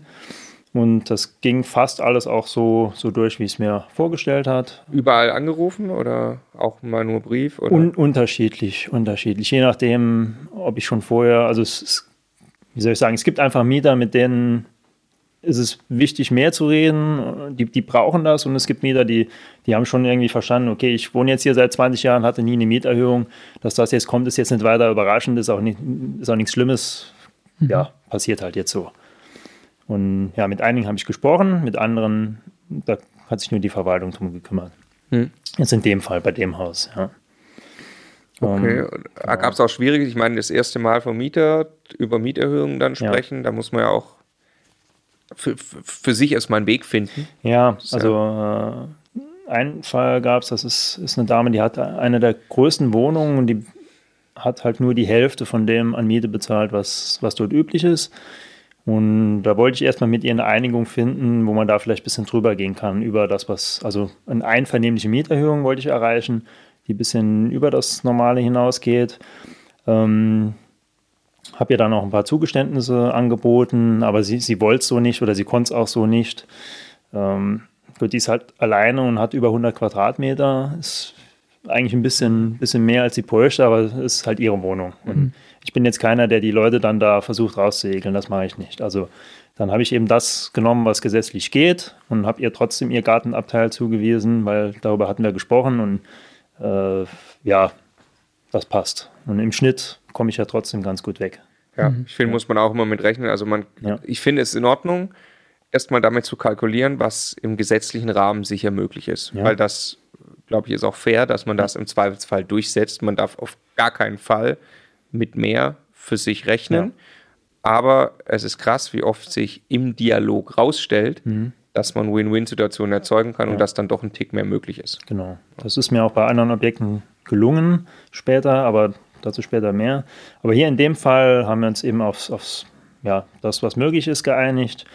Und das ging fast alles auch so, so durch, wie es mir vorgestellt hat. Überall angerufen oder auch mal nur Brief? Oder? Un unterschiedlich, unterschiedlich. Je nachdem, ob ich schon vorher, also es, es wie soll ich sagen, es gibt einfach Mieter, mit denen ist es wichtig, mehr zu reden. Die, die brauchen das und es gibt Mieter, die, die haben schon irgendwie verstanden, okay, ich wohne jetzt hier seit 20 Jahren, hatte nie eine Mieterhöhung. Dass das jetzt kommt, ist jetzt nicht weiter überraschend, ist auch, nicht, ist auch nichts Schlimmes. Mhm. Ja, passiert halt jetzt so. Und ja, mit einigen habe ich gesprochen, mit anderen, da hat sich nur die Verwaltung drum gekümmert. Mhm. Jetzt in dem Fall, bei dem Haus, ja. Okay. Um, Gab es auch schwierig, ich meine, das erste Mal vom Mieter über Mieterhöhungen dann sprechen, ja. da muss man ja auch für, für sich erstmal einen Weg finden. Ja, also äh, einen Fall gab es, das ist, ist eine Dame, die hat eine der größten Wohnungen und die hat halt nur die Hälfte von dem an Miete bezahlt, was, was dort üblich ist. Und da wollte ich erstmal mit ihr eine Einigung finden, wo man da vielleicht ein bisschen drüber gehen kann, über das, was, also eine einvernehmliche Mieterhöhung wollte ich erreichen die ein bisschen über das Normale hinausgeht. Ähm, habe ihr dann auch ein paar Zugeständnisse angeboten, aber sie, sie wollte es so nicht oder sie konnte es auch so nicht. Ähm, die ist halt alleine und hat über 100 Quadratmeter. Ist eigentlich ein bisschen, bisschen mehr als sie bräuchte, aber es ist halt ihre Wohnung. Und mhm. ich bin jetzt keiner, der die Leute dann da versucht rauszuegeln. Das mache ich nicht. Also dann habe ich eben das genommen, was gesetzlich geht und habe ihr trotzdem ihr Gartenabteil zugewiesen, weil darüber hatten wir gesprochen und äh, ja, das passt. Und im Schnitt komme ich ja trotzdem ganz gut weg. Ja, mhm. ich finde, muss man auch immer mit rechnen. Also man, ja. ich finde es in Ordnung, erstmal damit zu kalkulieren, was im gesetzlichen Rahmen sicher möglich ist. Ja. Weil das, glaube ich, ist auch fair, dass man das im Zweifelsfall durchsetzt. Man darf auf gar keinen Fall mit mehr für sich rechnen. Ja. Aber es ist krass, wie oft sich im Dialog rausstellt, mhm dass man Win-Win-Situationen erzeugen kann ja. und dass dann doch ein Tick mehr möglich ist. Genau. Das ist mir auch bei anderen Objekten gelungen später, aber dazu später mehr. Aber hier in dem Fall haben wir uns eben aufs, aufs ja, das, was möglich ist, geeinigt.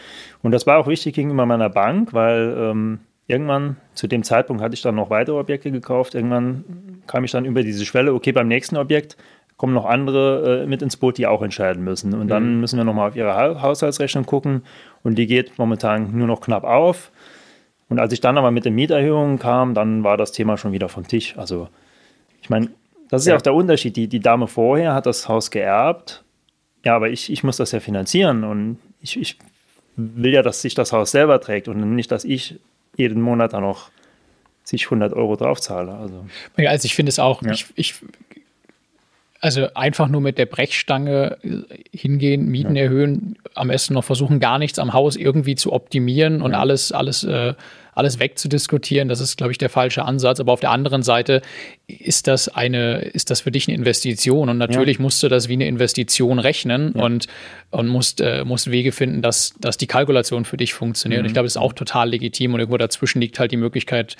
Und das war auch wichtig gegenüber meiner Bank, weil ähm, irgendwann, zu dem Zeitpunkt hatte ich dann noch weitere Objekte gekauft. Irgendwann kam ich dann über diese Schwelle, okay, beim nächsten Objekt kommen noch andere äh, mit ins Boot, die auch entscheiden müssen. Und dann mhm. müssen wir nochmal auf ihre ha Haushaltsrechnung gucken und die geht momentan nur noch knapp auf. Und als ich dann aber mit den Mieterhöhungen kam, dann war das Thema schon wieder vom Tisch. Also ich meine, das ist ja. ja, auch der Unterschied. Die, die Dame vorher hat das Haus geerbt. Ja, aber ich, ich muss das ja finanzieren und ich, ich will ja, dass sich das Haus selber trägt und nicht, dass ich jeden Monat dann noch sich 100 Euro draufzahle. Also, ja, also ich finde es auch, ja. ich, ich also einfach nur mit der Brechstange äh, hingehen, Mieten ja. erhöhen, am besten noch versuchen, gar nichts am Haus irgendwie zu optimieren und ja. alles, alles, äh, alles wegzudiskutieren. Das ist, glaube ich, der falsche Ansatz. Aber auf der anderen Seite ist das eine, ist das für dich eine Investition. Und natürlich ja. musst du das wie eine Investition rechnen und, und musst, äh, musst Wege finden, dass, dass die Kalkulation für dich funktioniert. Mhm. Und ich glaube, das ist auch total legitim. Und irgendwo dazwischen liegt halt die Möglichkeit,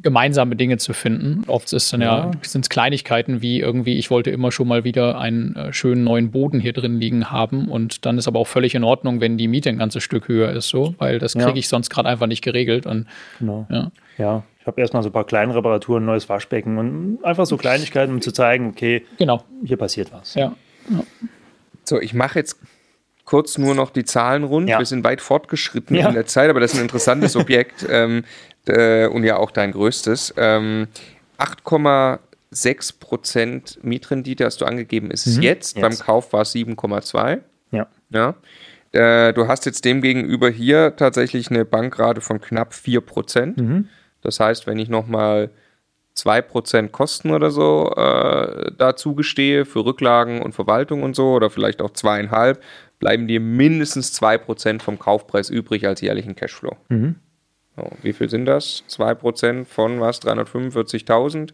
gemeinsame Dinge zu finden. Oft ist dann ja, ja sind es Kleinigkeiten wie irgendwie, ich wollte immer schon mal wieder einen äh, schönen neuen Boden hier drin liegen haben und dann ist aber auch völlig in Ordnung, wenn die Miete ein ganzes Stück höher ist, so, weil das kriege ja. ich sonst gerade einfach nicht geregelt. Und, genau. ja. ja. Ich habe erstmal so ein paar kleine Reparaturen, neues Waschbecken und einfach so Kleinigkeiten, um zu zeigen, okay, genau. hier passiert was. Ja. So, ich mache jetzt kurz nur noch die Zahlen rund. Ja. Wir sind weit fortgeschritten ja. in der Zeit, aber das ist ein interessantes Objekt ähm, äh, und ja auch dein größtes. Ähm, 8,6 Prozent Mietrendite hast du angegeben, ist es mhm. jetzt. jetzt. Beim Kauf war es 7,2. Ja. ja. Äh, du hast jetzt demgegenüber hier tatsächlich eine Bankrate von knapp 4 Prozent. Mhm. Das heißt, wenn ich nochmal 2% Kosten oder so äh, dazu gestehe für Rücklagen und Verwaltung und so oder vielleicht auch zweieinhalb, bleiben dir mindestens 2% vom Kaufpreis übrig als jährlichen Cashflow. Mhm. So, wie viel sind das? 2% von was? 345.000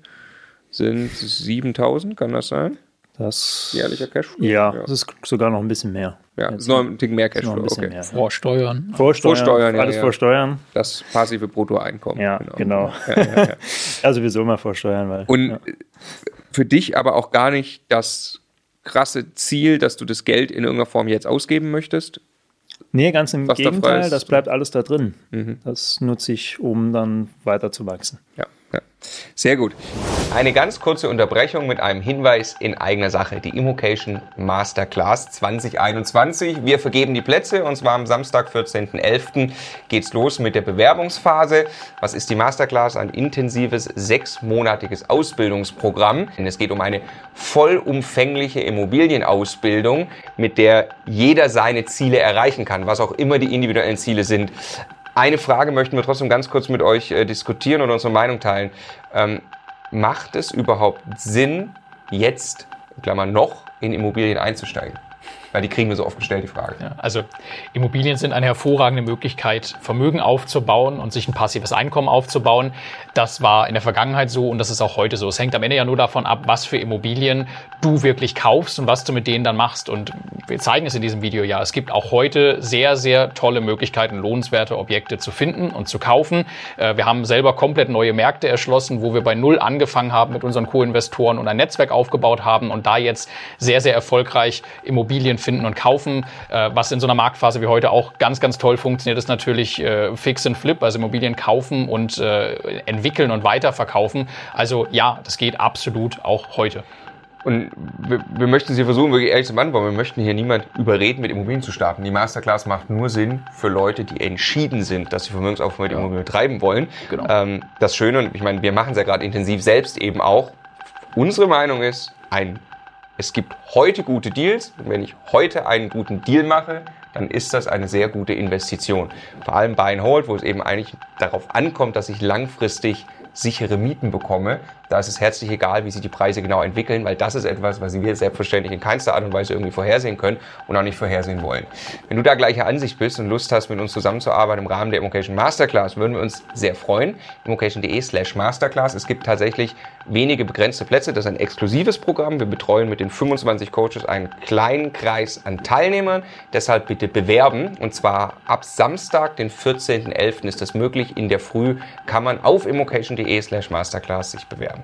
sind 7000, kann das sein? Das, Jährlicher Cashflow? Ja, das ist sogar noch ein bisschen mehr. Ja, Jetzt ist noch ein Tick mehr Cashflow, okay. mehr. Vorsteuern. Vorsteuern, Vorsteuern, ja, alles ja. vorsteuern. Das passive Bruttoeinkommen. Ja, genau. Ja, ja, ja. Also sowieso immer vorsteuern, weil. Und ja. für dich aber auch gar nicht das krasse Ziel, dass du das Geld in irgendeiner Form jetzt ausgeben möchtest. Nee, ganz im da Gegenteil, ist. das bleibt alles da drin. Mhm. Das nutze ich, um dann weiter zu wachsen. Ja. Sehr gut. Eine ganz kurze Unterbrechung mit einem Hinweis in eigener Sache. Die Immocation Masterclass 2021. Wir vergeben die Plätze und zwar am Samstag, 14.11. geht's los mit der Bewerbungsphase. Was ist die Masterclass? Ein intensives sechsmonatiges Ausbildungsprogramm. Denn es geht um eine vollumfängliche Immobilienausbildung, mit der jeder seine Ziele erreichen kann, was auch immer die individuellen Ziele sind. Eine Frage möchten wir trotzdem ganz kurz mit euch äh, diskutieren und unsere Meinung teilen. Ähm, macht es überhaupt Sinn, jetzt, Klammer noch, in Immobilien einzusteigen? Weil die kriegen wir so oft gestellt, die Frage. Ja, also Immobilien sind eine hervorragende Möglichkeit, Vermögen aufzubauen und sich ein passives Einkommen aufzubauen. Das war in der Vergangenheit so und das ist auch heute so. Es hängt am Ende ja nur davon ab, was für Immobilien du wirklich kaufst und was du mit denen dann machst. Und wir zeigen es in diesem Video ja. Es gibt auch heute sehr, sehr tolle Möglichkeiten, lohnenswerte Objekte zu finden und zu kaufen. Äh, Wir haben selber komplett neue Märkte erschlossen, wo wir bei Null angefangen haben mit unseren Co-Investoren und ein Netzwerk aufgebaut haben und da jetzt sehr, sehr erfolgreich Immobilien finden und kaufen. Äh, Was in so einer Marktphase wie heute auch ganz, ganz toll funktioniert, ist natürlich äh, Fix and Flip, also Immobilien kaufen und äh, entwickeln und weiterverkaufen. Also ja, das geht absolut auch heute. Und wir, wir möchten Sie versuchen, wirklich ehrlich zu beantworten. Wir möchten hier niemand überreden, mit Immobilien zu starten. Die Masterclass macht nur Sinn für Leute, die entschieden sind, dass sie Vermögensaufbau mit Immobilien betreiben wollen. Genau. Ähm, das Schöne, und ich meine, wir machen es ja gerade intensiv selbst eben auch. Unsere Meinung ist, ein, es gibt heute gute Deals. Und wenn ich heute einen guten Deal mache, dann ist das eine sehr gute Investition. Vor allem Buy and Hold, wo es eben eigentlich darauf ankommt, dass ich langfristig sichere Mieten bekomme. Da ist es herzlich egal, wie sich die Preise genau entwickeln, weil das ist etwas, was wir selbstverständlich in keinster Art und Weise irgendwie vorhersehen können und auch nicht vorhersehen wollen. Wenn du da gleicher Ansicht bist und Lust hast, mit uns zusammenzuarbeiten im Rahmen der Immocation Masterclass, würden wir uns sehr freuen. Immocation.de slash Masterclass. Es gibt tatsächlich wenige begrenzte Plätze. Das ist ein exklusives Programm. Wir betreuen mit den 25 Coaches einen kleinen Kreis an Teilnehmern. Deshalb bitte bewerben. Und zwar ab Samstag, den 14.11. ist das möglich. In der Früh kann man auf immocation.de slash Masterclass sich bewerben.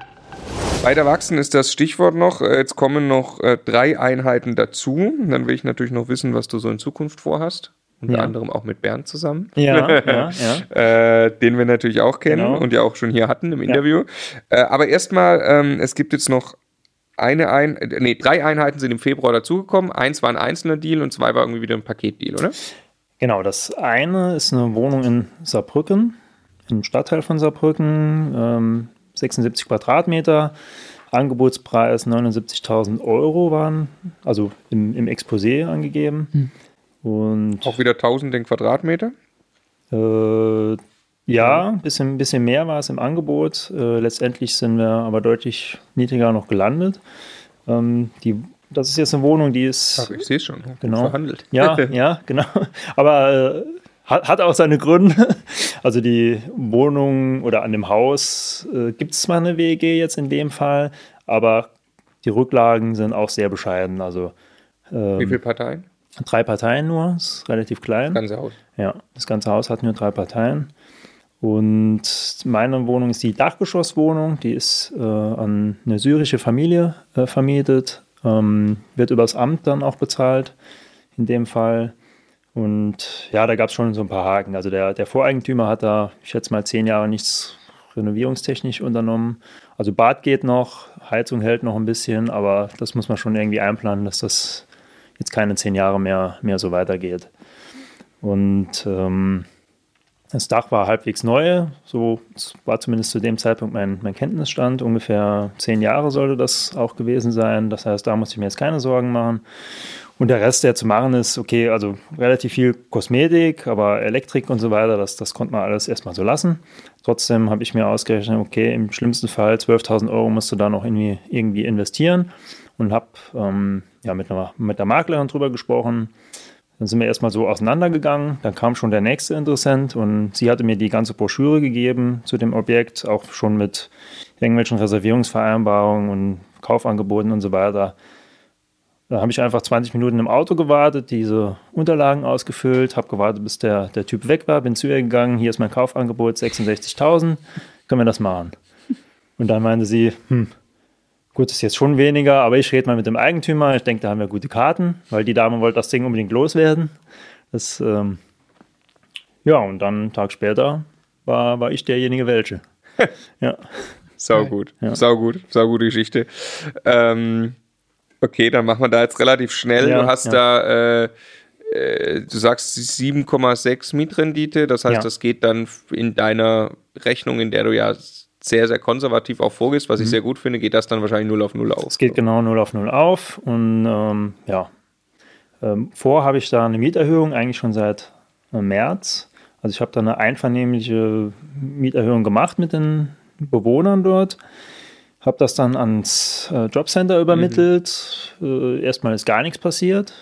Weiter wachsen ist das Stichwort noch. Äh, Jetzt kommen noch äh, drei Einheiten dazu. Dann will ich natürlich noch wissen, was du so in Zukunft vorhast. Unter Ja. anderem auch mit Bernd zusammen. Ja, ja, ja. äh, den wir natürlich auch kennen Genau. und ja auch schon hier hatten im Interview. Äh, aber erstmal, ähm, es gibt jetzt noch eine ein, äh, nee, drei Einheiten sind im Februar dazugekommen. Eins war ein einzelner Deal und zwei war irgendwie wieder ein Paketdeal, oder? Genau, das eine ist eine Wohnung in Saarbrücken, im Stadtteil von Saarbrücken, ähm, 76 Quadratmeter, Angebotspreis 79.000 Euro waren, also im, im Exposé angegeben. Und Auch wieder 1000 den Quadratmeter. äh, ja, ein bisschen, bisschen mehr war es im Angebot. Äh, letztendlich sind wir aber deutlich niedriger noch gelandet. Ähm, die, das ist jetzt eine Wohnung, die ist Ach, ich sehe es schon. Genau. Verhandelt. Ja, ja, genau. Aber äh, hat, hat auch seine Gründe. Also die Wohnung oder an dem Haus äh, gibt es zwar eine WG jetzt in dem Fall, aber die Rücklagen sind auch sehr bescheiden. Also ähm, Wie viele Parteien? drei Parteien nur, ist relativ klein. Ganze Haus. Ja, das ganze Haus hat nur drei Parteien. Und meine Wohnung ist die Dachgeschosswohnung, die ist äh, an eine syrische Familie äh, vermietet, ähm, wird übers Amt dann auch bezahlt, in dem Fall. Und ja, da gab es schon so ein paar Haken. Also der, der Voreigentümer hat da, ich schätze mal, zehn Jahre nichts renovierungstechnisch unternommen. Also Bad geht noch, Heizung hält noch ein bisschen, aber das muss man schon irgendwie einplanen, dass das jetzt keine zehn Jahre mehr, mehr so weitergeht. Und ähm, das Dach war halbwegs neu, so war zumindest zu dem Zeitpunkt mein, mein Kenntnisstand. Ungefähr zehn Jahre sollte das auch gewesen sein. Das heißt, da musste ich mir jetzt keine Sorgen machen. Und der Rest, der zu machen ist, okay, also relativ viel Kosmetik, aber Elektrik und so weiter, das, das konnte man alles erstmal so lassen. Trotzdem habe ich mir ausgerechnet, okay, im schlimmsten Fall 12.000 Euro musst du da noch irgendwie, irgendwie investieren und habe ähm, ja, mit, mit der Maklerin drüber gesprochen. Dann sind wir erstmal so auseinandergegangen. Dann kam schon der nächste Interessent und sie hatte mir die ganze Broschüre gegeben zu dem Objekt, auch schon mit irgendwelchen Reservierungsvereinbarungen und Kaufangeboten und so weiter. Da habe ich einfach 20 Minuten im Auto gewartet, diese Unterlagen ausgefüllt, habe gewartet, bis der, der Typ weg war, bin zu ihr gegangen, hier ist mein Kaufangebot, 66.000, können wir das machen? Und dann meinte sie, hm, gut, ist jetzt schon weniger, aber ich rede mal mit dem Eigentümer, ich denke, da haben wir gute Karten, weil die Dame wollte das Ding unbedingt loswerden. Das, ähm, ja, und dann einen Tag später war, war ich derjenige welche. ja. Sau gut, ja. sau gut, sau gute Geschichte. Ähm, okay, dann machen wir da jetzt relativ schnell. Ja, du hast ja. da, äh, äh, du sagst 7,6 Mietrendite, das heißt, das geht dann in deiner Rechnung, in der du ja sehr, sehr konservativ auch vorgehst, was mhm. ich sehr gut finde, geht das dann wahrscheinlich 0 auf 0 auf. Es geht genau 0 auf 0 auf und ähm, ja, ähm, vor habe ich da eine Mieterhöhung eigentlich schon seit äh, März. Also ich habe da eine einvernehmliche Mieterhöhung gemacht mit den Bewohnern dort. Habe das dann ans äh, Jobcenter übermittelt. Mhm. Äh, erstmal ist gar nichts passiert.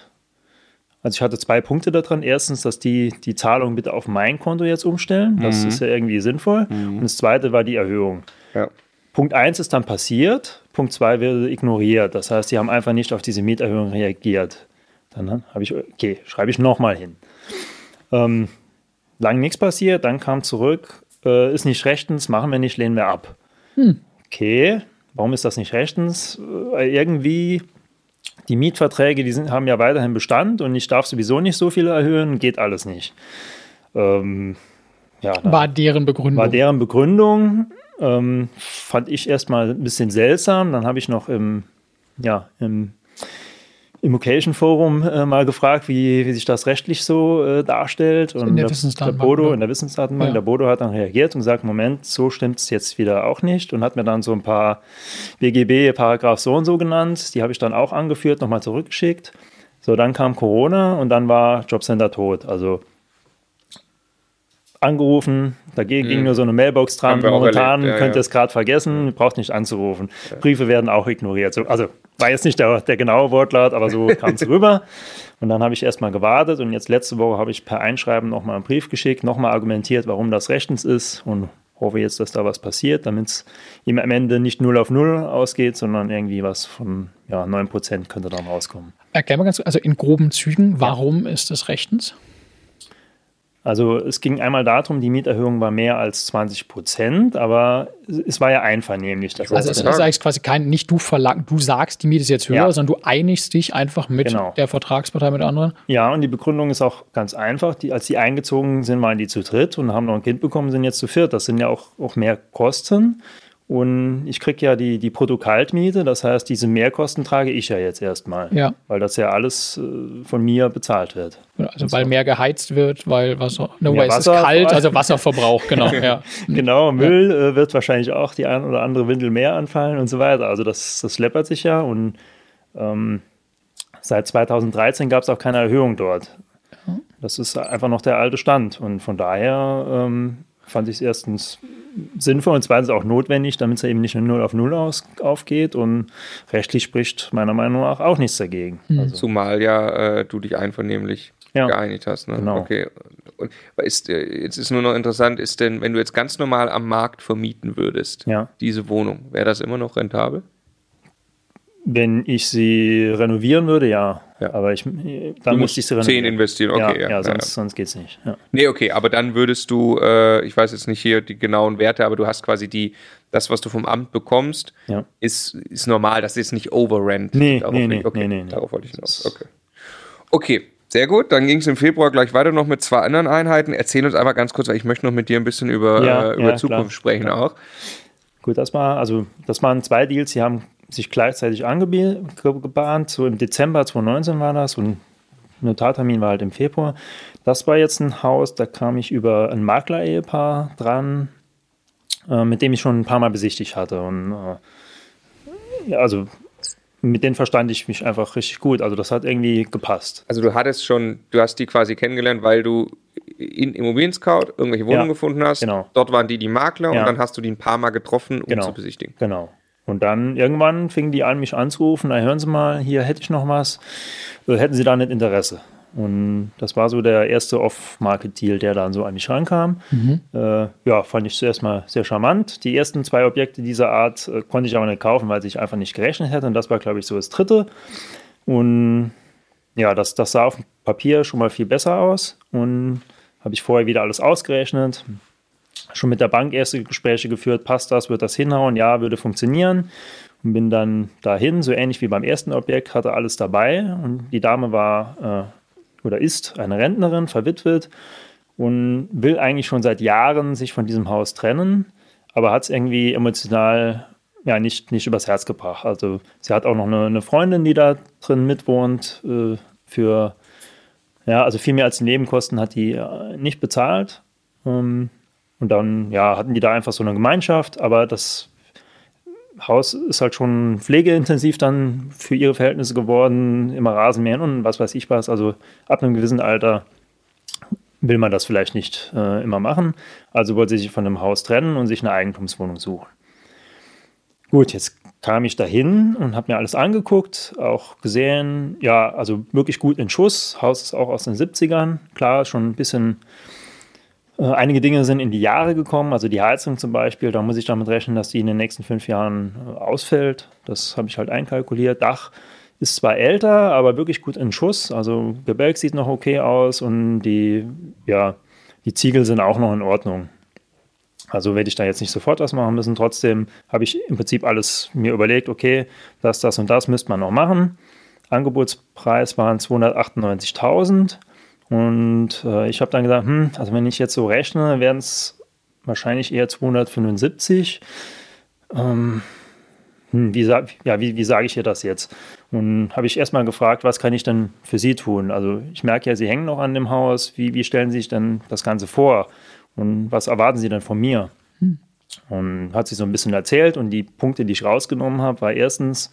Also ich hatte zwei Punkte daran. Erstens, dass die die Zahlung bitte auf mein Konto jetzt umstellen. Das mhm. ist ja irgendwie sinnvoll. Mhm. Und das zweite war die Erhöhung. Ja. Punkt 1 ist dann passiert. Punkt 2 wurde ignoriert. Das heißt, die haben einfach nicht auf diese Mieterhöhung reagiert. Dann habe ich, okay, schreibe ich nochmal hin. Ähm, lang nichts passiert, dann kam zurück, äh, ist nicht rechtens, machen wir nicht, lehnen wir ab. Hm. Okay, warum ist das nicht rechtens? Äh, irgendwie, die Mietverträge, die sind, haben ja weiterhin Bestand und ich darf sowieso nicht so viel erhöhen, geht alles nicht. Ähm, ja, war deren Begründung. War deren Begründung. Ähm, fand ich erstmal ein bisschen seltsam. Dann habe ich noch im, ja, im Immocation Forum äh, mal gefragt, wie, wie sich das rechtlich so äh, darstellt. Und in der, der Bodo, in der Wissensdatenbank, ja. der Bodo hat dann reagiert und gesagt, Moment, so stimmt es jetzt wieder auch nicht und hat mir dann so ein paar BGB, Paragraph so und so genannt. Die habe ich dann auch angeführt, nochmal zurückgeschickt. So, dann kam Corona und dann war Jobcenter tot. Also angerufen, dagegen mhm. ging nur so eine Mailbox dran. Momentan ja, könnt ihr es gerade vergessen, braucht nicht anzurufen. Ja. Briefe werden auch ignoriert. So, also war jetzt nicht der, der genaue Wortlaut, aber so kam es rüber. Und dann habe ich erstmal gewartet und jetzt letzte Woche habe ich per Einschreiben nochmal einen Brief geschickt, nochmal argumentiert, warum das rechtens ist und hoffe jetzt, dass da was passiert, damit es ihm am Ende nicht 0 auf 0 ausgeht, sondern irgendwie was von ja, 9% könnte dann rauskommen. Erklär mal ganz, also in groben Zügen, warum ja. ist das rechtens? Also es ging einmal darum, die Mieterhöhung war mehr als 20 Prozent, aber es war ja einvernehmlich. Das also es ist eigentlich quasi kein, nicht du verlangst, du sagst, die Miete ist jetzt höher, ja. sondern du einigst dich einfach mit genau. der Vertragspartei, mit anderen. Ja, und die Begründung ist auch ganz einfach. Die, als die eingezogen sind, waren die zu dritt und haben noch ein Kind bekommen, sind jetzt zu viert. Das sind ja auch, auch mehr Kosten. Und ich kriege ja die, die Brutto-Kaltmiete, das heißt, diese Mehrkosten trage ich ja jetzt erstmal, ja. weil das ja alles äh, von mir bezahlt wird. Also weil mehr geheizt wird, weil Wasser, no ja, es ist kalt, also Wasserverbrauch, genau. ja. genau, Müll ja. äh, wird wahrscheinlich auch die ein oder andere Windel mehr anfallen und so weiter. Also das, das läppert sich ja und ähm, seit 2013 gab es auch keine Erhöhung dort. Das ist einfach noch der alte Stand und von daher ähm, fand ich es erstens sinnvoll und zweitens auch notwendig, damit es eben nicht nur 0 auf 0 aus, aufgeht und rechtlich spricht meiner Meinung nach auch nichts dagegen. Mhm. Also. Zumal ja äh, du dich einvernehmlich ja. geeinigt hast. Ne? Genau. Okay. Und ist, äh, jetzt ist nur noch interessant, ist denn, wenn du jetzt ganz normal am Markt vermieten würdest, ja. diese Wohnung, wäre das immer noch rentabel? Wenn ich sie renovieren würde, ja. Ja. Aber ich, dann müsste ich sie renovieren. 10 investieren, okay. Ja, ja, ja sonst, ja. sonst geht es nicht. Ja. Nee, okay, aber dann würdest du, äh, ich weiß jetzt nicht hier die genauen Werte, aber du hast quasi die, das, was du vom Amt bekommst, ja. ist, ist normal, das ist nicht Overrent. Nee, nee, nee, okay, nee, nee, Darauf wollte ich hinaus. Okay. Okay, sehr gut. Dann ging es im Februar gleich weiter noch mit zwei anderen Einheiten. Erzähl uns einmal ganz kurz, weil ich möchte noch mit dir ein bisschen über, ja, äh, über Zukunft klar, sprechen klar. auch. Gut, das war, also das waren zwei Deals, die haben sich gleichzeitig angebahnt. So im Dezember 2019 war das und Notartermin war halt im Februar. Das war jetzt ein Haus, da kam ich über ein Makler-Ehepaar dran, äh, mit dem ich schon ein paar Mal besichtigt hatte. Und äh, ja, also mit denen verstand ich mich einfach richtig gut. Also das hat irgendwie gepasst. Also du hattest schon, du hast die quasi kennengelernt, weil du in Immobilien Scout irgendwelche Wohnungen ja, gefunden hast. Genau. Dort waren die die Makler ja. und dann hast du die ein paar Mal getroffen, um genau, zu besichtigen. Genau. Und dann irgendwann fingen die an, mich anzurufen, na hören Sie mal, hier hätte ich noch was, oder hätten Sie da nicht Interesse? Und das war so der erste Off-Market-Deal, der dann so an mich rankam. Mhm. Äh, ja, fand ich zuerst mal sehr charmant. Die ersten zwei Objekte dieser Art äh, konnte ich aber nicht kaufen, weil ich einfach nicht gerechnet hätte. Und das war, glaube ich, so das dritte. Und ja, das, das sah auf dem Papier schon mal viel besser aus. Und habe ich vorher wieder alles ausgerechnet. Schon mit der Bank erste Gespräche geführt. Passt das? Wird das hinhauen? Ja, würde funktionieren und bin dann dahin, so ähnlich wie beim ersten Objekt, hatte alles dabei und die Dame war äh, oder ist eine Rentnerin, verwitwet und will eigentlich schon seit Jahren sich von diesem Haus trennen, aber hat es irgendwie emotional ja nicht, nicht übers Herz gebracht. Also sie hat auch noch eine, eine Freundin, die da drin mitwohnt, äh, für ja, also viel mehr als die Nebenkosten hat die äh, nicht bezahlt. Ähm, und dann, ja, hatten die da einfach so eine Gemeinschaft, aber das Haus ist halt schon pflegeintensiv dann für ihre Verhältnisse geworden, immer Rasenmähen und was weiß ich was. Also ab einem gewissen Alter will man das vielleicht nicht äh, immer machen. Also wollte sie sich von dem Haus trennen und sich eine Eigentumswohnung suchen. Gut, jetzt kam ich dahin und habe mir alles angeguckt, auch gesehen, ja, also wirklich gut in Schuss. Haus ist auch aus den 70ern, klar, schon ein bisschen einige Dinge sind in die Jahre gekommen, also die Heizung zum Beispiel, da muss ich damit rechnen, dass die in den nächsten fünf Jahren äh, ausfällt. Das habe ich halt einkalkuliert. Dach ist zwar älter, aber wirklich gut in Schuss. Also Gebälk sieht noch okay aus und die, ja, die Ziegel sind auch noch in Ordnung. Also werde ich da jetzt nicht sofort was machen müssen. Trotzdem habe ich im Prinzip alles mir überlegt, okay, das, das und das müsste man noch machen. Angebotspreis waren 298.000. Und äh, ich habe dann gesagt, hm, also wenn ich jetzt so rechne, wären es wahrscheinlich eher 275. Ähm, hm, wie, ja, wie, wie sage ich ihr das jetzt? Und habe ich erstmal gefragt, was kann ich denn für Sie tun? Also ich merke ja, Sie hängen noch an dem Haus. Wie, wie stellen Sie sich denn das Ganze vor? Und was erwarten Sie denn von mir? Hm. Und hat sie so ein bisschen erzählt. Und die Punkte, die ich rausgenommen habe, war erstens,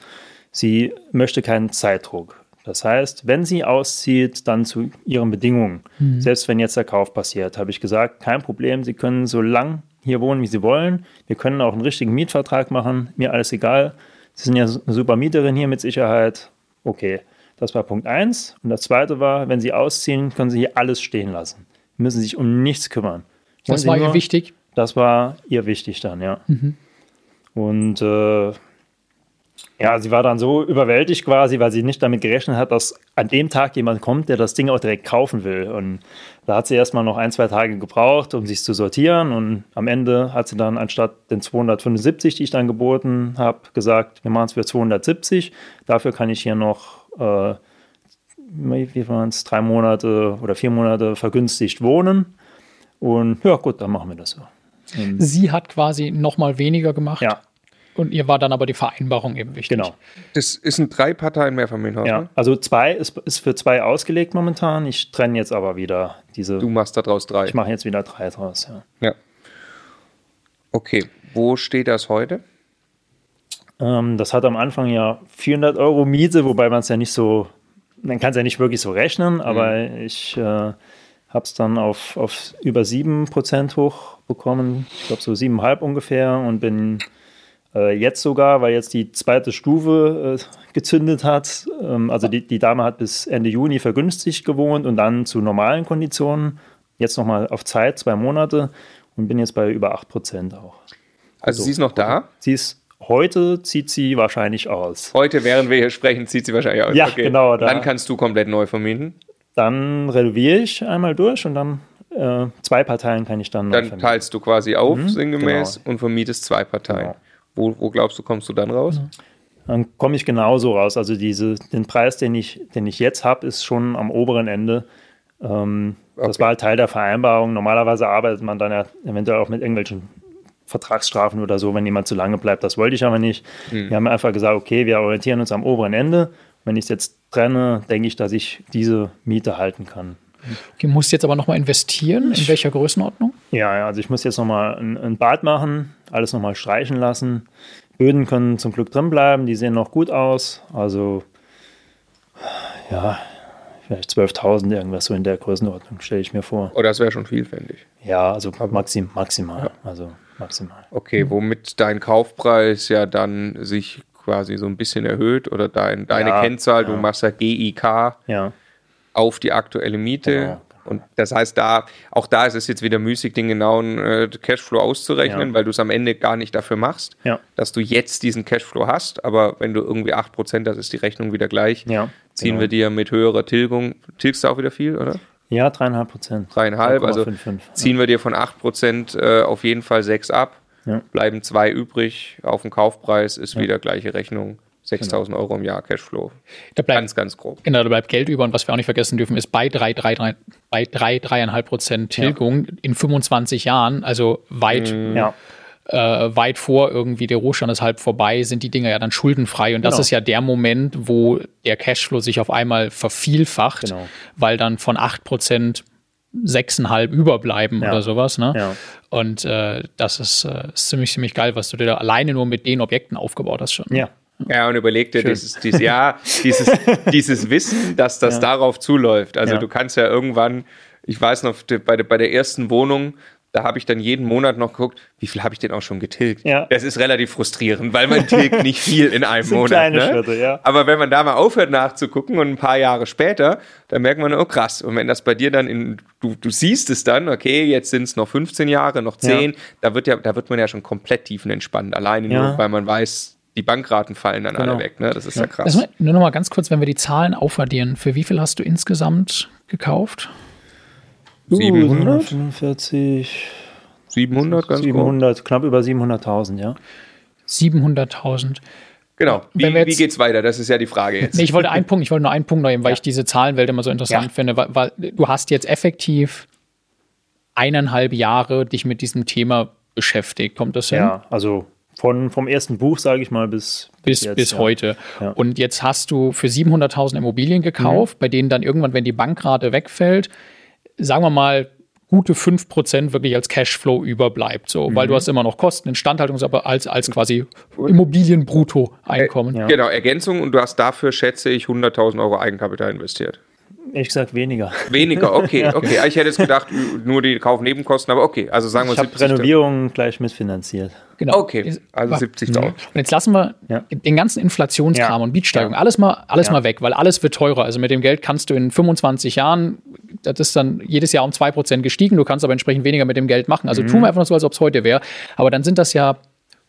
sie möchte keinen Zeitdruck. Das heißt, wenn sie auszieht, dann zu ihren Bedingungen. Mhm. Selbst wenn jetzt der Kauf passiert, habe ich gesagt, kein Problem, Sie können so lang hier wohnen, wie Sie wollen. Wir können auch einen richtigen Mietvertrag machen, mir alles egal. Sie sind ja eine super Mieterin hier mit Sicherheit. Okay, das war Punkt 1. Und das zweite war, wenn Sie ausziehen, können Sie hier alles stehen lassen. Sie müssen sich um nichts kümmern. Das war ihr wichtig? Das war ihr wichtig dann, ja. Mhm. Und äh, ja, sie war dann so überwältigt quasi, weil sie nicht damit gerechnet hat, dass an dem Tag jemand kommt, der das Ding auch direkt kaufen will. Und da hat sie erstmal noch ein, zwei Tage gebraucht, um sich zu sortieren. Und am Ende hat sie dann anstatt den 275, die ich dann geboten habe, gesagt, wir machen es für 270. Dafür kann ich hier noch, äh, wie waren es, drei Monate oder vier Monate vergünstigt wohnen. Und ja, gut, dann machen wir das so. Und sie hat quasi nochmal weniger gemacht. Ja, und ihr war dann aber die Vereinbarung eben wichtig. Genau. Das ist ein drei Parteien Mehrfamilienhaus. Ja, ne? also zwei ist, ist für zwei ausgelegt momentan. Ich trenne jetzt aber wieder diese. Du machst daraus drei. Ich mache jetzt wieder drei draus, ja. Ja. Okay, wo steht das heute? Ähm, das hat am Anfang ja 400 Euro Miete, wobei man es ja nicht so, man kann es ja nicht wirklich so rechnen, aber mhm. ich äh, habe es dann auf, auf über 7% hochbekommen. Ich glaube so 7,5 ungefähr und bin jetzt sogar, weil jetzt die zweite Stufe äh, gezündet hat. Ähm, also die, die Dame hat bis Ende Juni vergünstigt gewohnt und dann zu normalen Konditionen. Jetzt nochmal auf Zeit, zwei Monate und bin jetzt bei über 8 Prozent auch. Also, also sie ist noch da? Sie ist heute zieht sie wahrscheinlich aus. Heute, während wir hier sprechen, zieht sie wahrscheinlich aus. Ja, okay. genau. Da. Dann kannst du komplett neu vermieten. Dann renoviere ich einmal durch und dann äh, zwei Parteien kann ich dann. Dann teilst du quasi auf, mhm, sinngemäß, genau. und vermietest zwei Parteien. Genau. Wo, wo glaubst du, kommst du dann raus? Dann komme ich genauso raus. Also diese, den Preis, den ich, den ich jetzt habe, ist schon am oberen Ende. Ähm, okay. Das war halt Teil der Vereinbarung. Normalerweise arbeitet man dann ja eventuell auch mit irgendwelchen Vertragsstrafen oder so, wenn jemand zu lange bleibt. Das wollte ich aber nicht. Hm. Wir haben einfach gesagt, okay, wir orientieren uns am oberen Ende. Wenn ich es jetzt trenne, denke ich, dass ich diese Miete halten kann. Du musst jetzt aber nochmal investieren. In welcher Größenordnung? Ja, also ich muss jetzt nochmal ein, ein Bad machen, alles nochmal streichen lassen. Böden können zum Glück drin bleiben, die sehen noch gut aus. Also, ja, vielleicht 12.000 irgendwas so in der Größenordnung, stelle ich mir vor. Oh, das wäre schon vielfältig. Ja, also maxim, maximal. Ja. Also maximal. Okay, womit dein Kaufpreis ja dann sich quasi so ein bisschen erhöht oder dein, deine ja, Kennzahl, du machst ja GIK. Ja auf die aktuelle Miete. Genau. Und das heißt, da, auch da ist es jetzt wieder müßig, den genauen äh, Cashflow auszurechnen, Ja. weil du es am Ende gar nicht dafür machst, Ja. dass du jetzt diesen Cashflow hast. Aber wenn du irgendwie 8% hast, ist die Rechnung wieder gleich. Ja, Ziehen genau. wir dir mit höherer Tilgung, tilgst du auch wieder viel, oder? Ja, dreieinhalb Prozent. Dreieinhalb, also 3,55, ziehen wir dir von 8% äh, auf jeden Fall 6 ab, Ja. bleiben 2 übrig, auf dem Kaufpreis ist wieder gleiche Rechnung, 6.000 Euro im Jahr Cashflow. Da bleibt, Ganz, ganz grob. genau, da bleibt Geld über und was wir auch nicht vergessen dürfen, ist bei 3, 3, 3, bei 3, 3,5 Prozent Tilgung in 25 Jahren, also weit, Ja. äh, weit vor irgendwie der Rohstand ist halb vorbei, sind die Dinger ja dann schuldenfrei. Und das Genau. ist ja der Moment, wo der Cashflow sich auf einmal vervielfacht, Genau. weil dann von 8 Prozent 6,5 überbleiben Ja. oder sowas. Ne? Ja. Und äh, das ist, äh, ist ziemlich, ziemlich geil, was du dir da alleine nur mit den Objekten aufgebaut hast schon. Ja. Ja, und überleg dir dieses, dieses, ja, dieses, dieses Wissen, dass das darauf zuläuft. Also Ja. du kannst ja irgendwann, ich weiß noch, bei der, bei der ersten Wohnung, da habe ich dann jeden Monat noch geguckt, wie viel habe ich denn auch schon getilgt. Ja. Das ist relativ frustrierend, weil man tilgt nicht viel in einem Monat. kleine ne? Schritte, ja. Aber wenn man da mal aufhört nachzugucken und ein paar Jahre später, dann merkt man, oh krass. Und wenn das bei dir dann in, du, du siehst es dann, okay, jetzt sind es noch 15 Jahre, noch 10, da wird ja, da wird man ja schon komplett tiefenentspannt. Alleine Ja. nur, weil man weiß, die Bankraten fallen dann alle Genau. weg. Ne? Das ist ja, krass. Lass mal, nur noch mal ganz kurz, wenn wir die Zahlen aufaddieren. Für wie viel hast du insgesamt gekauft? 700? 45, 700, ganz grob. 700, knapp über 700.000, ja. 700.000. Genau. Wie, Wenn wir jetzt- wie geht's weiter? Das ist ja die Frage jetzt. Nee, ich wollte einen Punkt, ich wollte nur einen Punkt noch nehmen, weil ich diese Zahlenwelt immer so interessant Ja. finde, weil, weil du hast jetzt effektiv eineinhalb Jahre dich mit diesem Thema beschäftigt. Kommt das hin? Ja, also von, vom ersten Buch, sage ich mal, bis, bis, jetzt, bis ja. heute. Ja. Und jetzt hast du für 700.000 Immobilien gekauft, bei denen dann irgendwann, wenn die Bankrate wegfällt, sagen wir mal, gute 5% wirklich als Cashflow überbleibt. So, weil du hast immer noch Kosten, Instandhaltungs, aber als, als quasi Immobilienbrutto-Einkommen. Ja. Genau, Ergänzung und du hast dafür, schätze ich, 100.000 Euro Eigenkapital investiert. Ehrlich gesagt weniger. Weniger, okay, okay. Ich hätte jetzt gedacht, nur die Kaufnebenkosten, aber okay. Also sagen wir Ich habe 70.000. Renovierungen gleich mitfinanziert. Genau. Okay, also Wa- 70.000. Und jetzt lassen wir Ja. den ganzen Inflationskram Ja. und Mietsteigerung, Ja. alles mal, alles Ja. mal weg, weil alles wird teurer. Also mit dem Geld kannst du in 25 Jahren, das ist dann jedes Jahr um 2% gestiegen, du kannst aber entsprechend weniger mit dem Geld machen. Mhm. Also tun wir einfach nur so, als ob es heute wäre. Aber dann sind das ja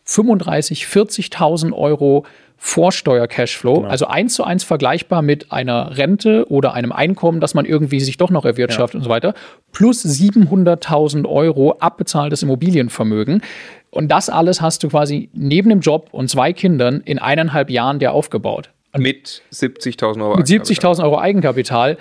35, 40.000 Euro Vorsteuer-Cashflow, Genau. also eins zu eins vergleichbar mit einer Rente oder einem Einkommen, das man irgendwie sich doch noch erwirtschaftet und so weiter, plus 700.000 Euro abbezahltes Immobilienvermögen. Und das alles hast du quasi neben dem Job und zwei Kindern in eineinhalb Jahren dir aufgebaut. Mit 70.000 Euro. Mit 70.000 Euro Eigenkapital.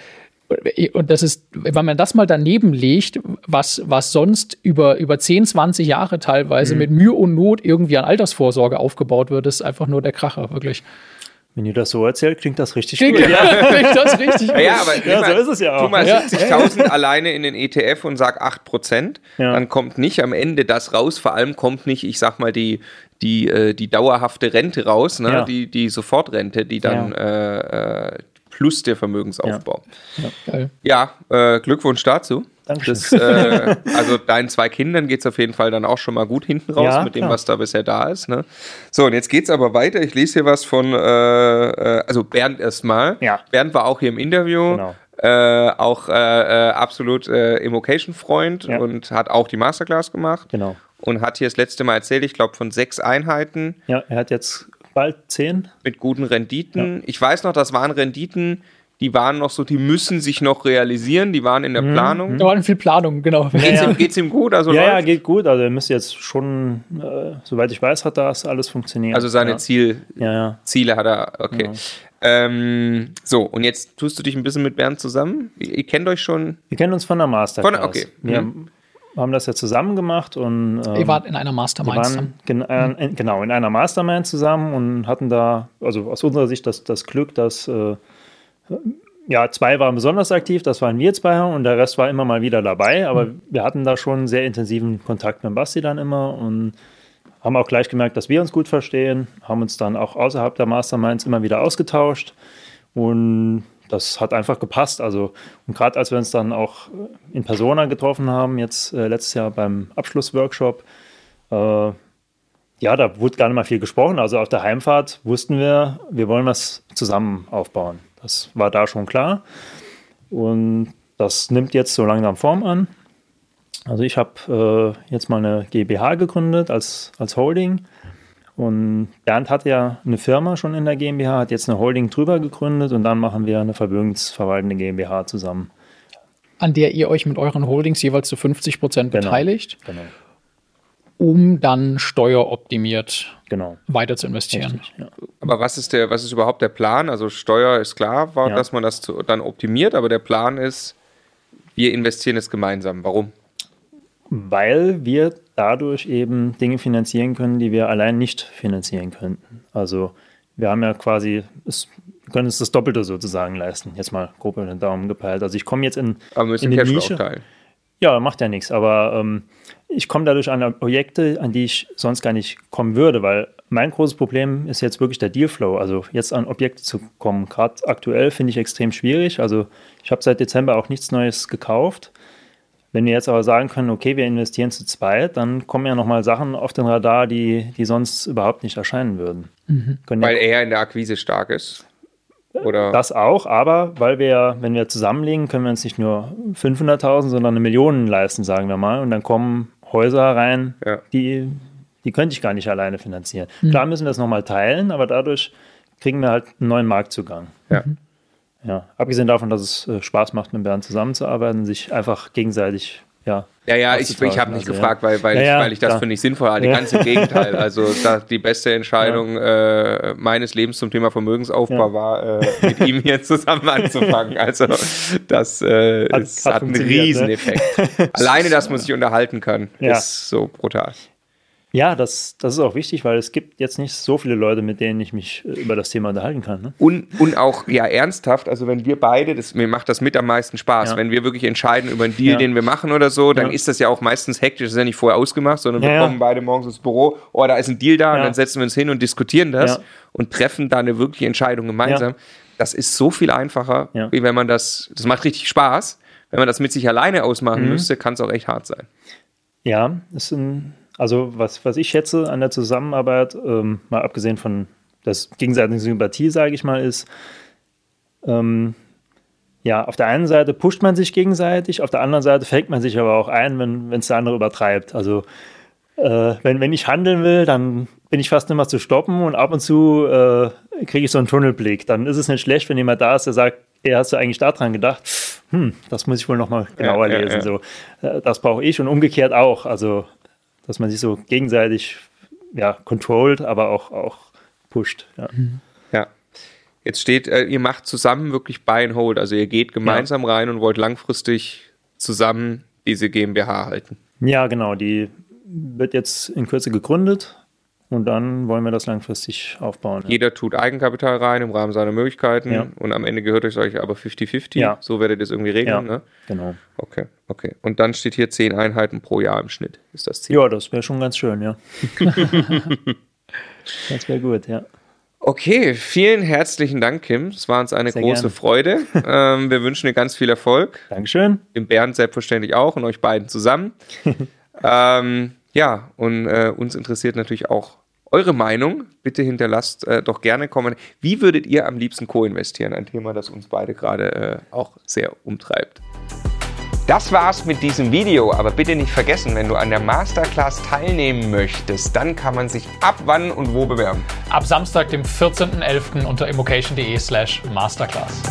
Und das ist, wenn man das mal daneben legt, was, was sonst über, über 10, 20 Jahre teilweise mit Mühe und Not irgendwie an Altersvorsorge aufgebaut wird, ist einfach nur der Kracher, wirklich. Wenn ihr das so erzählt, klingt das richtig Klingt gut. klingt das richtig Ja, ja, aber Ja, nimm so mal- ist es ja auch. Tu mal Ja. 70.000 alleine in den ETF und sag 8%, Ja. dann kommt nicht am Ende das raus. Vor allem kommt nicht, ich sag mal, die, die, äh, die dauerhafte Rente raus, ne? Ja. die, die Sofortrente, die dann äh, äh, plus der Vermögensaufbau. Geil. Ja, äh, Glückwunsch dazu. Dankeschön. Das, äh, also deinen zwei Kindern geht es auf jeden Fall dann auch schon mal gut hinten raus Ja, mit dem, klar. was da bisher da ist. Ne? So, und jetzt geht's aber weiter. Ich lese hier was von, äh, äh, also Bernd erstmal. Ja. Bernd war auch hier im Interview. Genau. Äh, auch äh, äh, absolut äh, Immocation-Freund Ja. und hat auch die Masterclass gemacht. Genau. Und hat hier das letzte Mal erzählt, ich glaube, von sechs Einheiten Ja, er hat jetzt bald zehn. mit guten Renditen. Ich weiß noch, das waren Renditen, die waren noch so, die müssen sich noch realisieren, die waren in der Planung. Da war viel Planung, genau. Geht's, Mhm. Ja, ja. Ihm, geht's ihm gut? Also, Ja, ja, läuft? geht gut. Also er müsste jetzt schon, äh, soweit ich weiß, hat das alles funktioniert. also seine ja. Ziel, Ja, ja. Ziele hat er, okay. Ähm, so, und jetzt tust du dich ein bisschen mit Bernd zusammen. Ihr, ihr kennt euch schon. Wir kennen uns von der Masterclass. Von- okay. Wir Mhm. haben das ja zusammen gemacht und ähm, Ihr wart in einer Mastermind waren zusammen. äh, in- genau in einer Mastermind zusammen und hatten da, also aus unserer Sicht, das, das Glück, dass äh, ja, zwei waren besonders aktiv, das waren wir zwei und der Rest war immer mal wieder dabei, aber wir hatten da schon sehr intensiven Kontakt mit Basti dann immer und haben auch gleich gemerkt, dass wir uns gut verstehen, haben uns dann auch außerhalb der Masterminds immer wieder ausgetauscht und das hat einfach gepasst. Also, und gerade als wir uns dann auch in Persona getroffen haben, jetzt äh, letztes Jahr beim Abschlussworkshop, äh, ja, da wurde gar nicht mal viel gesprochen. Also auf der Heimfahrt wussten wir, wir wollen was zusammen aufbauen. Das war da schon klar. Und das nimmt jetzt so langsam Form an. Also ich habe äh, jetzt mal eine GmbH gegründet als, als Holding. Und Bernd hatte ja eine Firma schon in der GmbH, hat jetzt eine Holding drüber gegründet und dann machen wir eine vermögensverwaltende GmbH zusammen. An der ihr euch mit euren Holdings jeweils zu 50 Prozent Genau. beteiligt, Genau. um dann steueroptimiert Genau. weiter zu investieren. Richtig, ja. Aber was ist der, was ist überhaupt der Plan? Also Steuer ist klar, war, Ja. dass man das zu, dann optimiert, aber der Plan ist, wir investieren es gemeinsam. Warum? Weil wir dadurch eben Dinge finanzieren können, die wir allein nicht finanzieren könnten. Also wir haben ja quasi, es, können uns das Doppelte sozusagen leisten. Jetzt mal grob über den Daumen gepeilt. Also ich komme jetzt in, Aber in die Nische. aufteilen. Ja, macht ja nichts, aber ähm, ich komme dadurch an Projekte, an die ich sonst gar nicht kommen würde, weil mein großes Problem ist jetzt wirklich der Dealflow. Also jetzt an Objekte zu kommen, gerade aktuell finde ich extrem schwierig. Also ich habe seit Dezember auch nichts Neues gekauft. Wenn wir jetzt aber sagen können, okay, wir investieren zu zweit, dann kommen ja nochmal Sachen auf den Radar, die, die sonst überhaupt nicht erscheinen würden. Ja Weil er in der Akquise stark ist. Oder? das auch, aber weil wir, wenn wir zusammenlegen, können wir uns nicht nur 500.000, sondern eine Million leisten, sagen wir mal. Und dann kommen Häuser rein, Ja. die, die könnte ich gar nicht alleine finanzieren. Klar müssen wir es nochmal teilen, aber dadurch kriegen wir halt einen neuen Marktzugang. Ja. Ja, abgesehen davon, dass es äh, Spaß macht, mit Bernd zusammenzuarbeiten, sich einfach gegenseitig, ja. Ja, ja, ich, ich habe nicht Also, gefragt, weil, weil, Ja, ich, weil ich das für nicht sinnvoll halte. Ganz im Gegenteil. Also die beste Entscheidung äh, meines Lebens zum Thema Vermögensaufbau war, äh, mit ihm hier zusammen anzufangen. Also das äh, Hat- hat hat einen ne? Rieseneffekt. Alleine, dass man sich unterhalten kann, Ja. ist so brutal. Ja, das, das ist auch wichtig, weil es gibt jetzt nicht so viele Leute, mit denen ich mich äh, über das Thema unterhalten kann. Ne? Und, und auch ja ernsthaft, also wenn wir beide, das, mir macht das mit am meisten Spaß, Ja. wenn wir wirklich entscheiden über einen Deal, Ja. den wir machen oder so, dann Ja. ist das ja auch meistens hektisch, das ist ja nicht vorher ausgemacht, sondern wir kommen beide morgens ins Büro, oh, da ist ein Deal da und dann setzen wir uns hin und diskutieren das und treffen da eine wirkliche Entscheidung gemeinsam. Das ist so viel einfacher, wie wenn man das, das macht richtig Spaß. Wenn man das mit sich alleine ausmachen Mhm. müsste, kann es auch echt hart sein. Ja, ist ein, also was, was ich schätze an der Zusammenarbeit, ähm, mal abgesehen von der gegenseitigen Sympathie, sage ich mal, ist, ähm, ja, auf der einen Seite pusht man sich gegenseitig, auf der anderen Seite fängt man sich aber auch ein, wenn es der andere übertreibt. Also äh, wenn, wenn ich handeln will, dann bin ich fast nicht mehr zu stoppen und ab und zu äh, kriege ich so einen Tunnelblick. Dann ist es nicht schlecht, wenn jemand da ist, der sagt, ey, hast du eigentlich daran gedacht? Hm, das muss ich wohl nochmal genauer ja, lesen. ja. So, äh, das brauche ich und umgekehrt auch. Also, dass man sich so gegenseitig ja, controlled, aber auch, auch pusht. Ja. Ja. Jetzt steht, äh, ihr macht zusammen wirklich Buy and Hold, also ihr geht gemeinsam rein und wollt langfristig zusammen diese GmbH halten. ja, genau. Die wird jetzt in Kürze gegründet und dann wollen wir das langfristig aufbauen. Ja. Jeder tut Eigenkapital rein im Rahmen seiner Möglichkeiten Ja. und am Ende gehört euch aber 50-50. Ja. So werdet ihr es irgendwie regeln. Ja. Ne? Genau. Okay, okay. Und dann steht hier 10 Einheiten pro Jahr im Schnitt, ist das Ziel. Ja, das wäre schon ganz schön, ja. das wäre gut, ja. Okay, vielen herzlichen Dank, Kim. Es war uns eine Sehr große gerne. Freude. ähm, wir wünschen dir ganz viel Erfolg. Dankeschön. Dem Bernd selbstverständlich auch und euch beiden zusammen. ähm, ja, und äh, uns interessiert natürlich auch eure Meinung. Bitte hinterlasst äh, doch gerne Kommentare. Wie würdet ihr am liebsten co-investieren? Ein Thema, das uns beide gerade äh, auch sehr umtreibt. Das war's mit diesem Video, aber bitte nicht vergessen, wenn du an der Masterclass teilnehmen möchtest, dann kann man sich ab wann und wo bewerben. Ab Samstag, dem 14.11. unter immocation.de slash masterclass.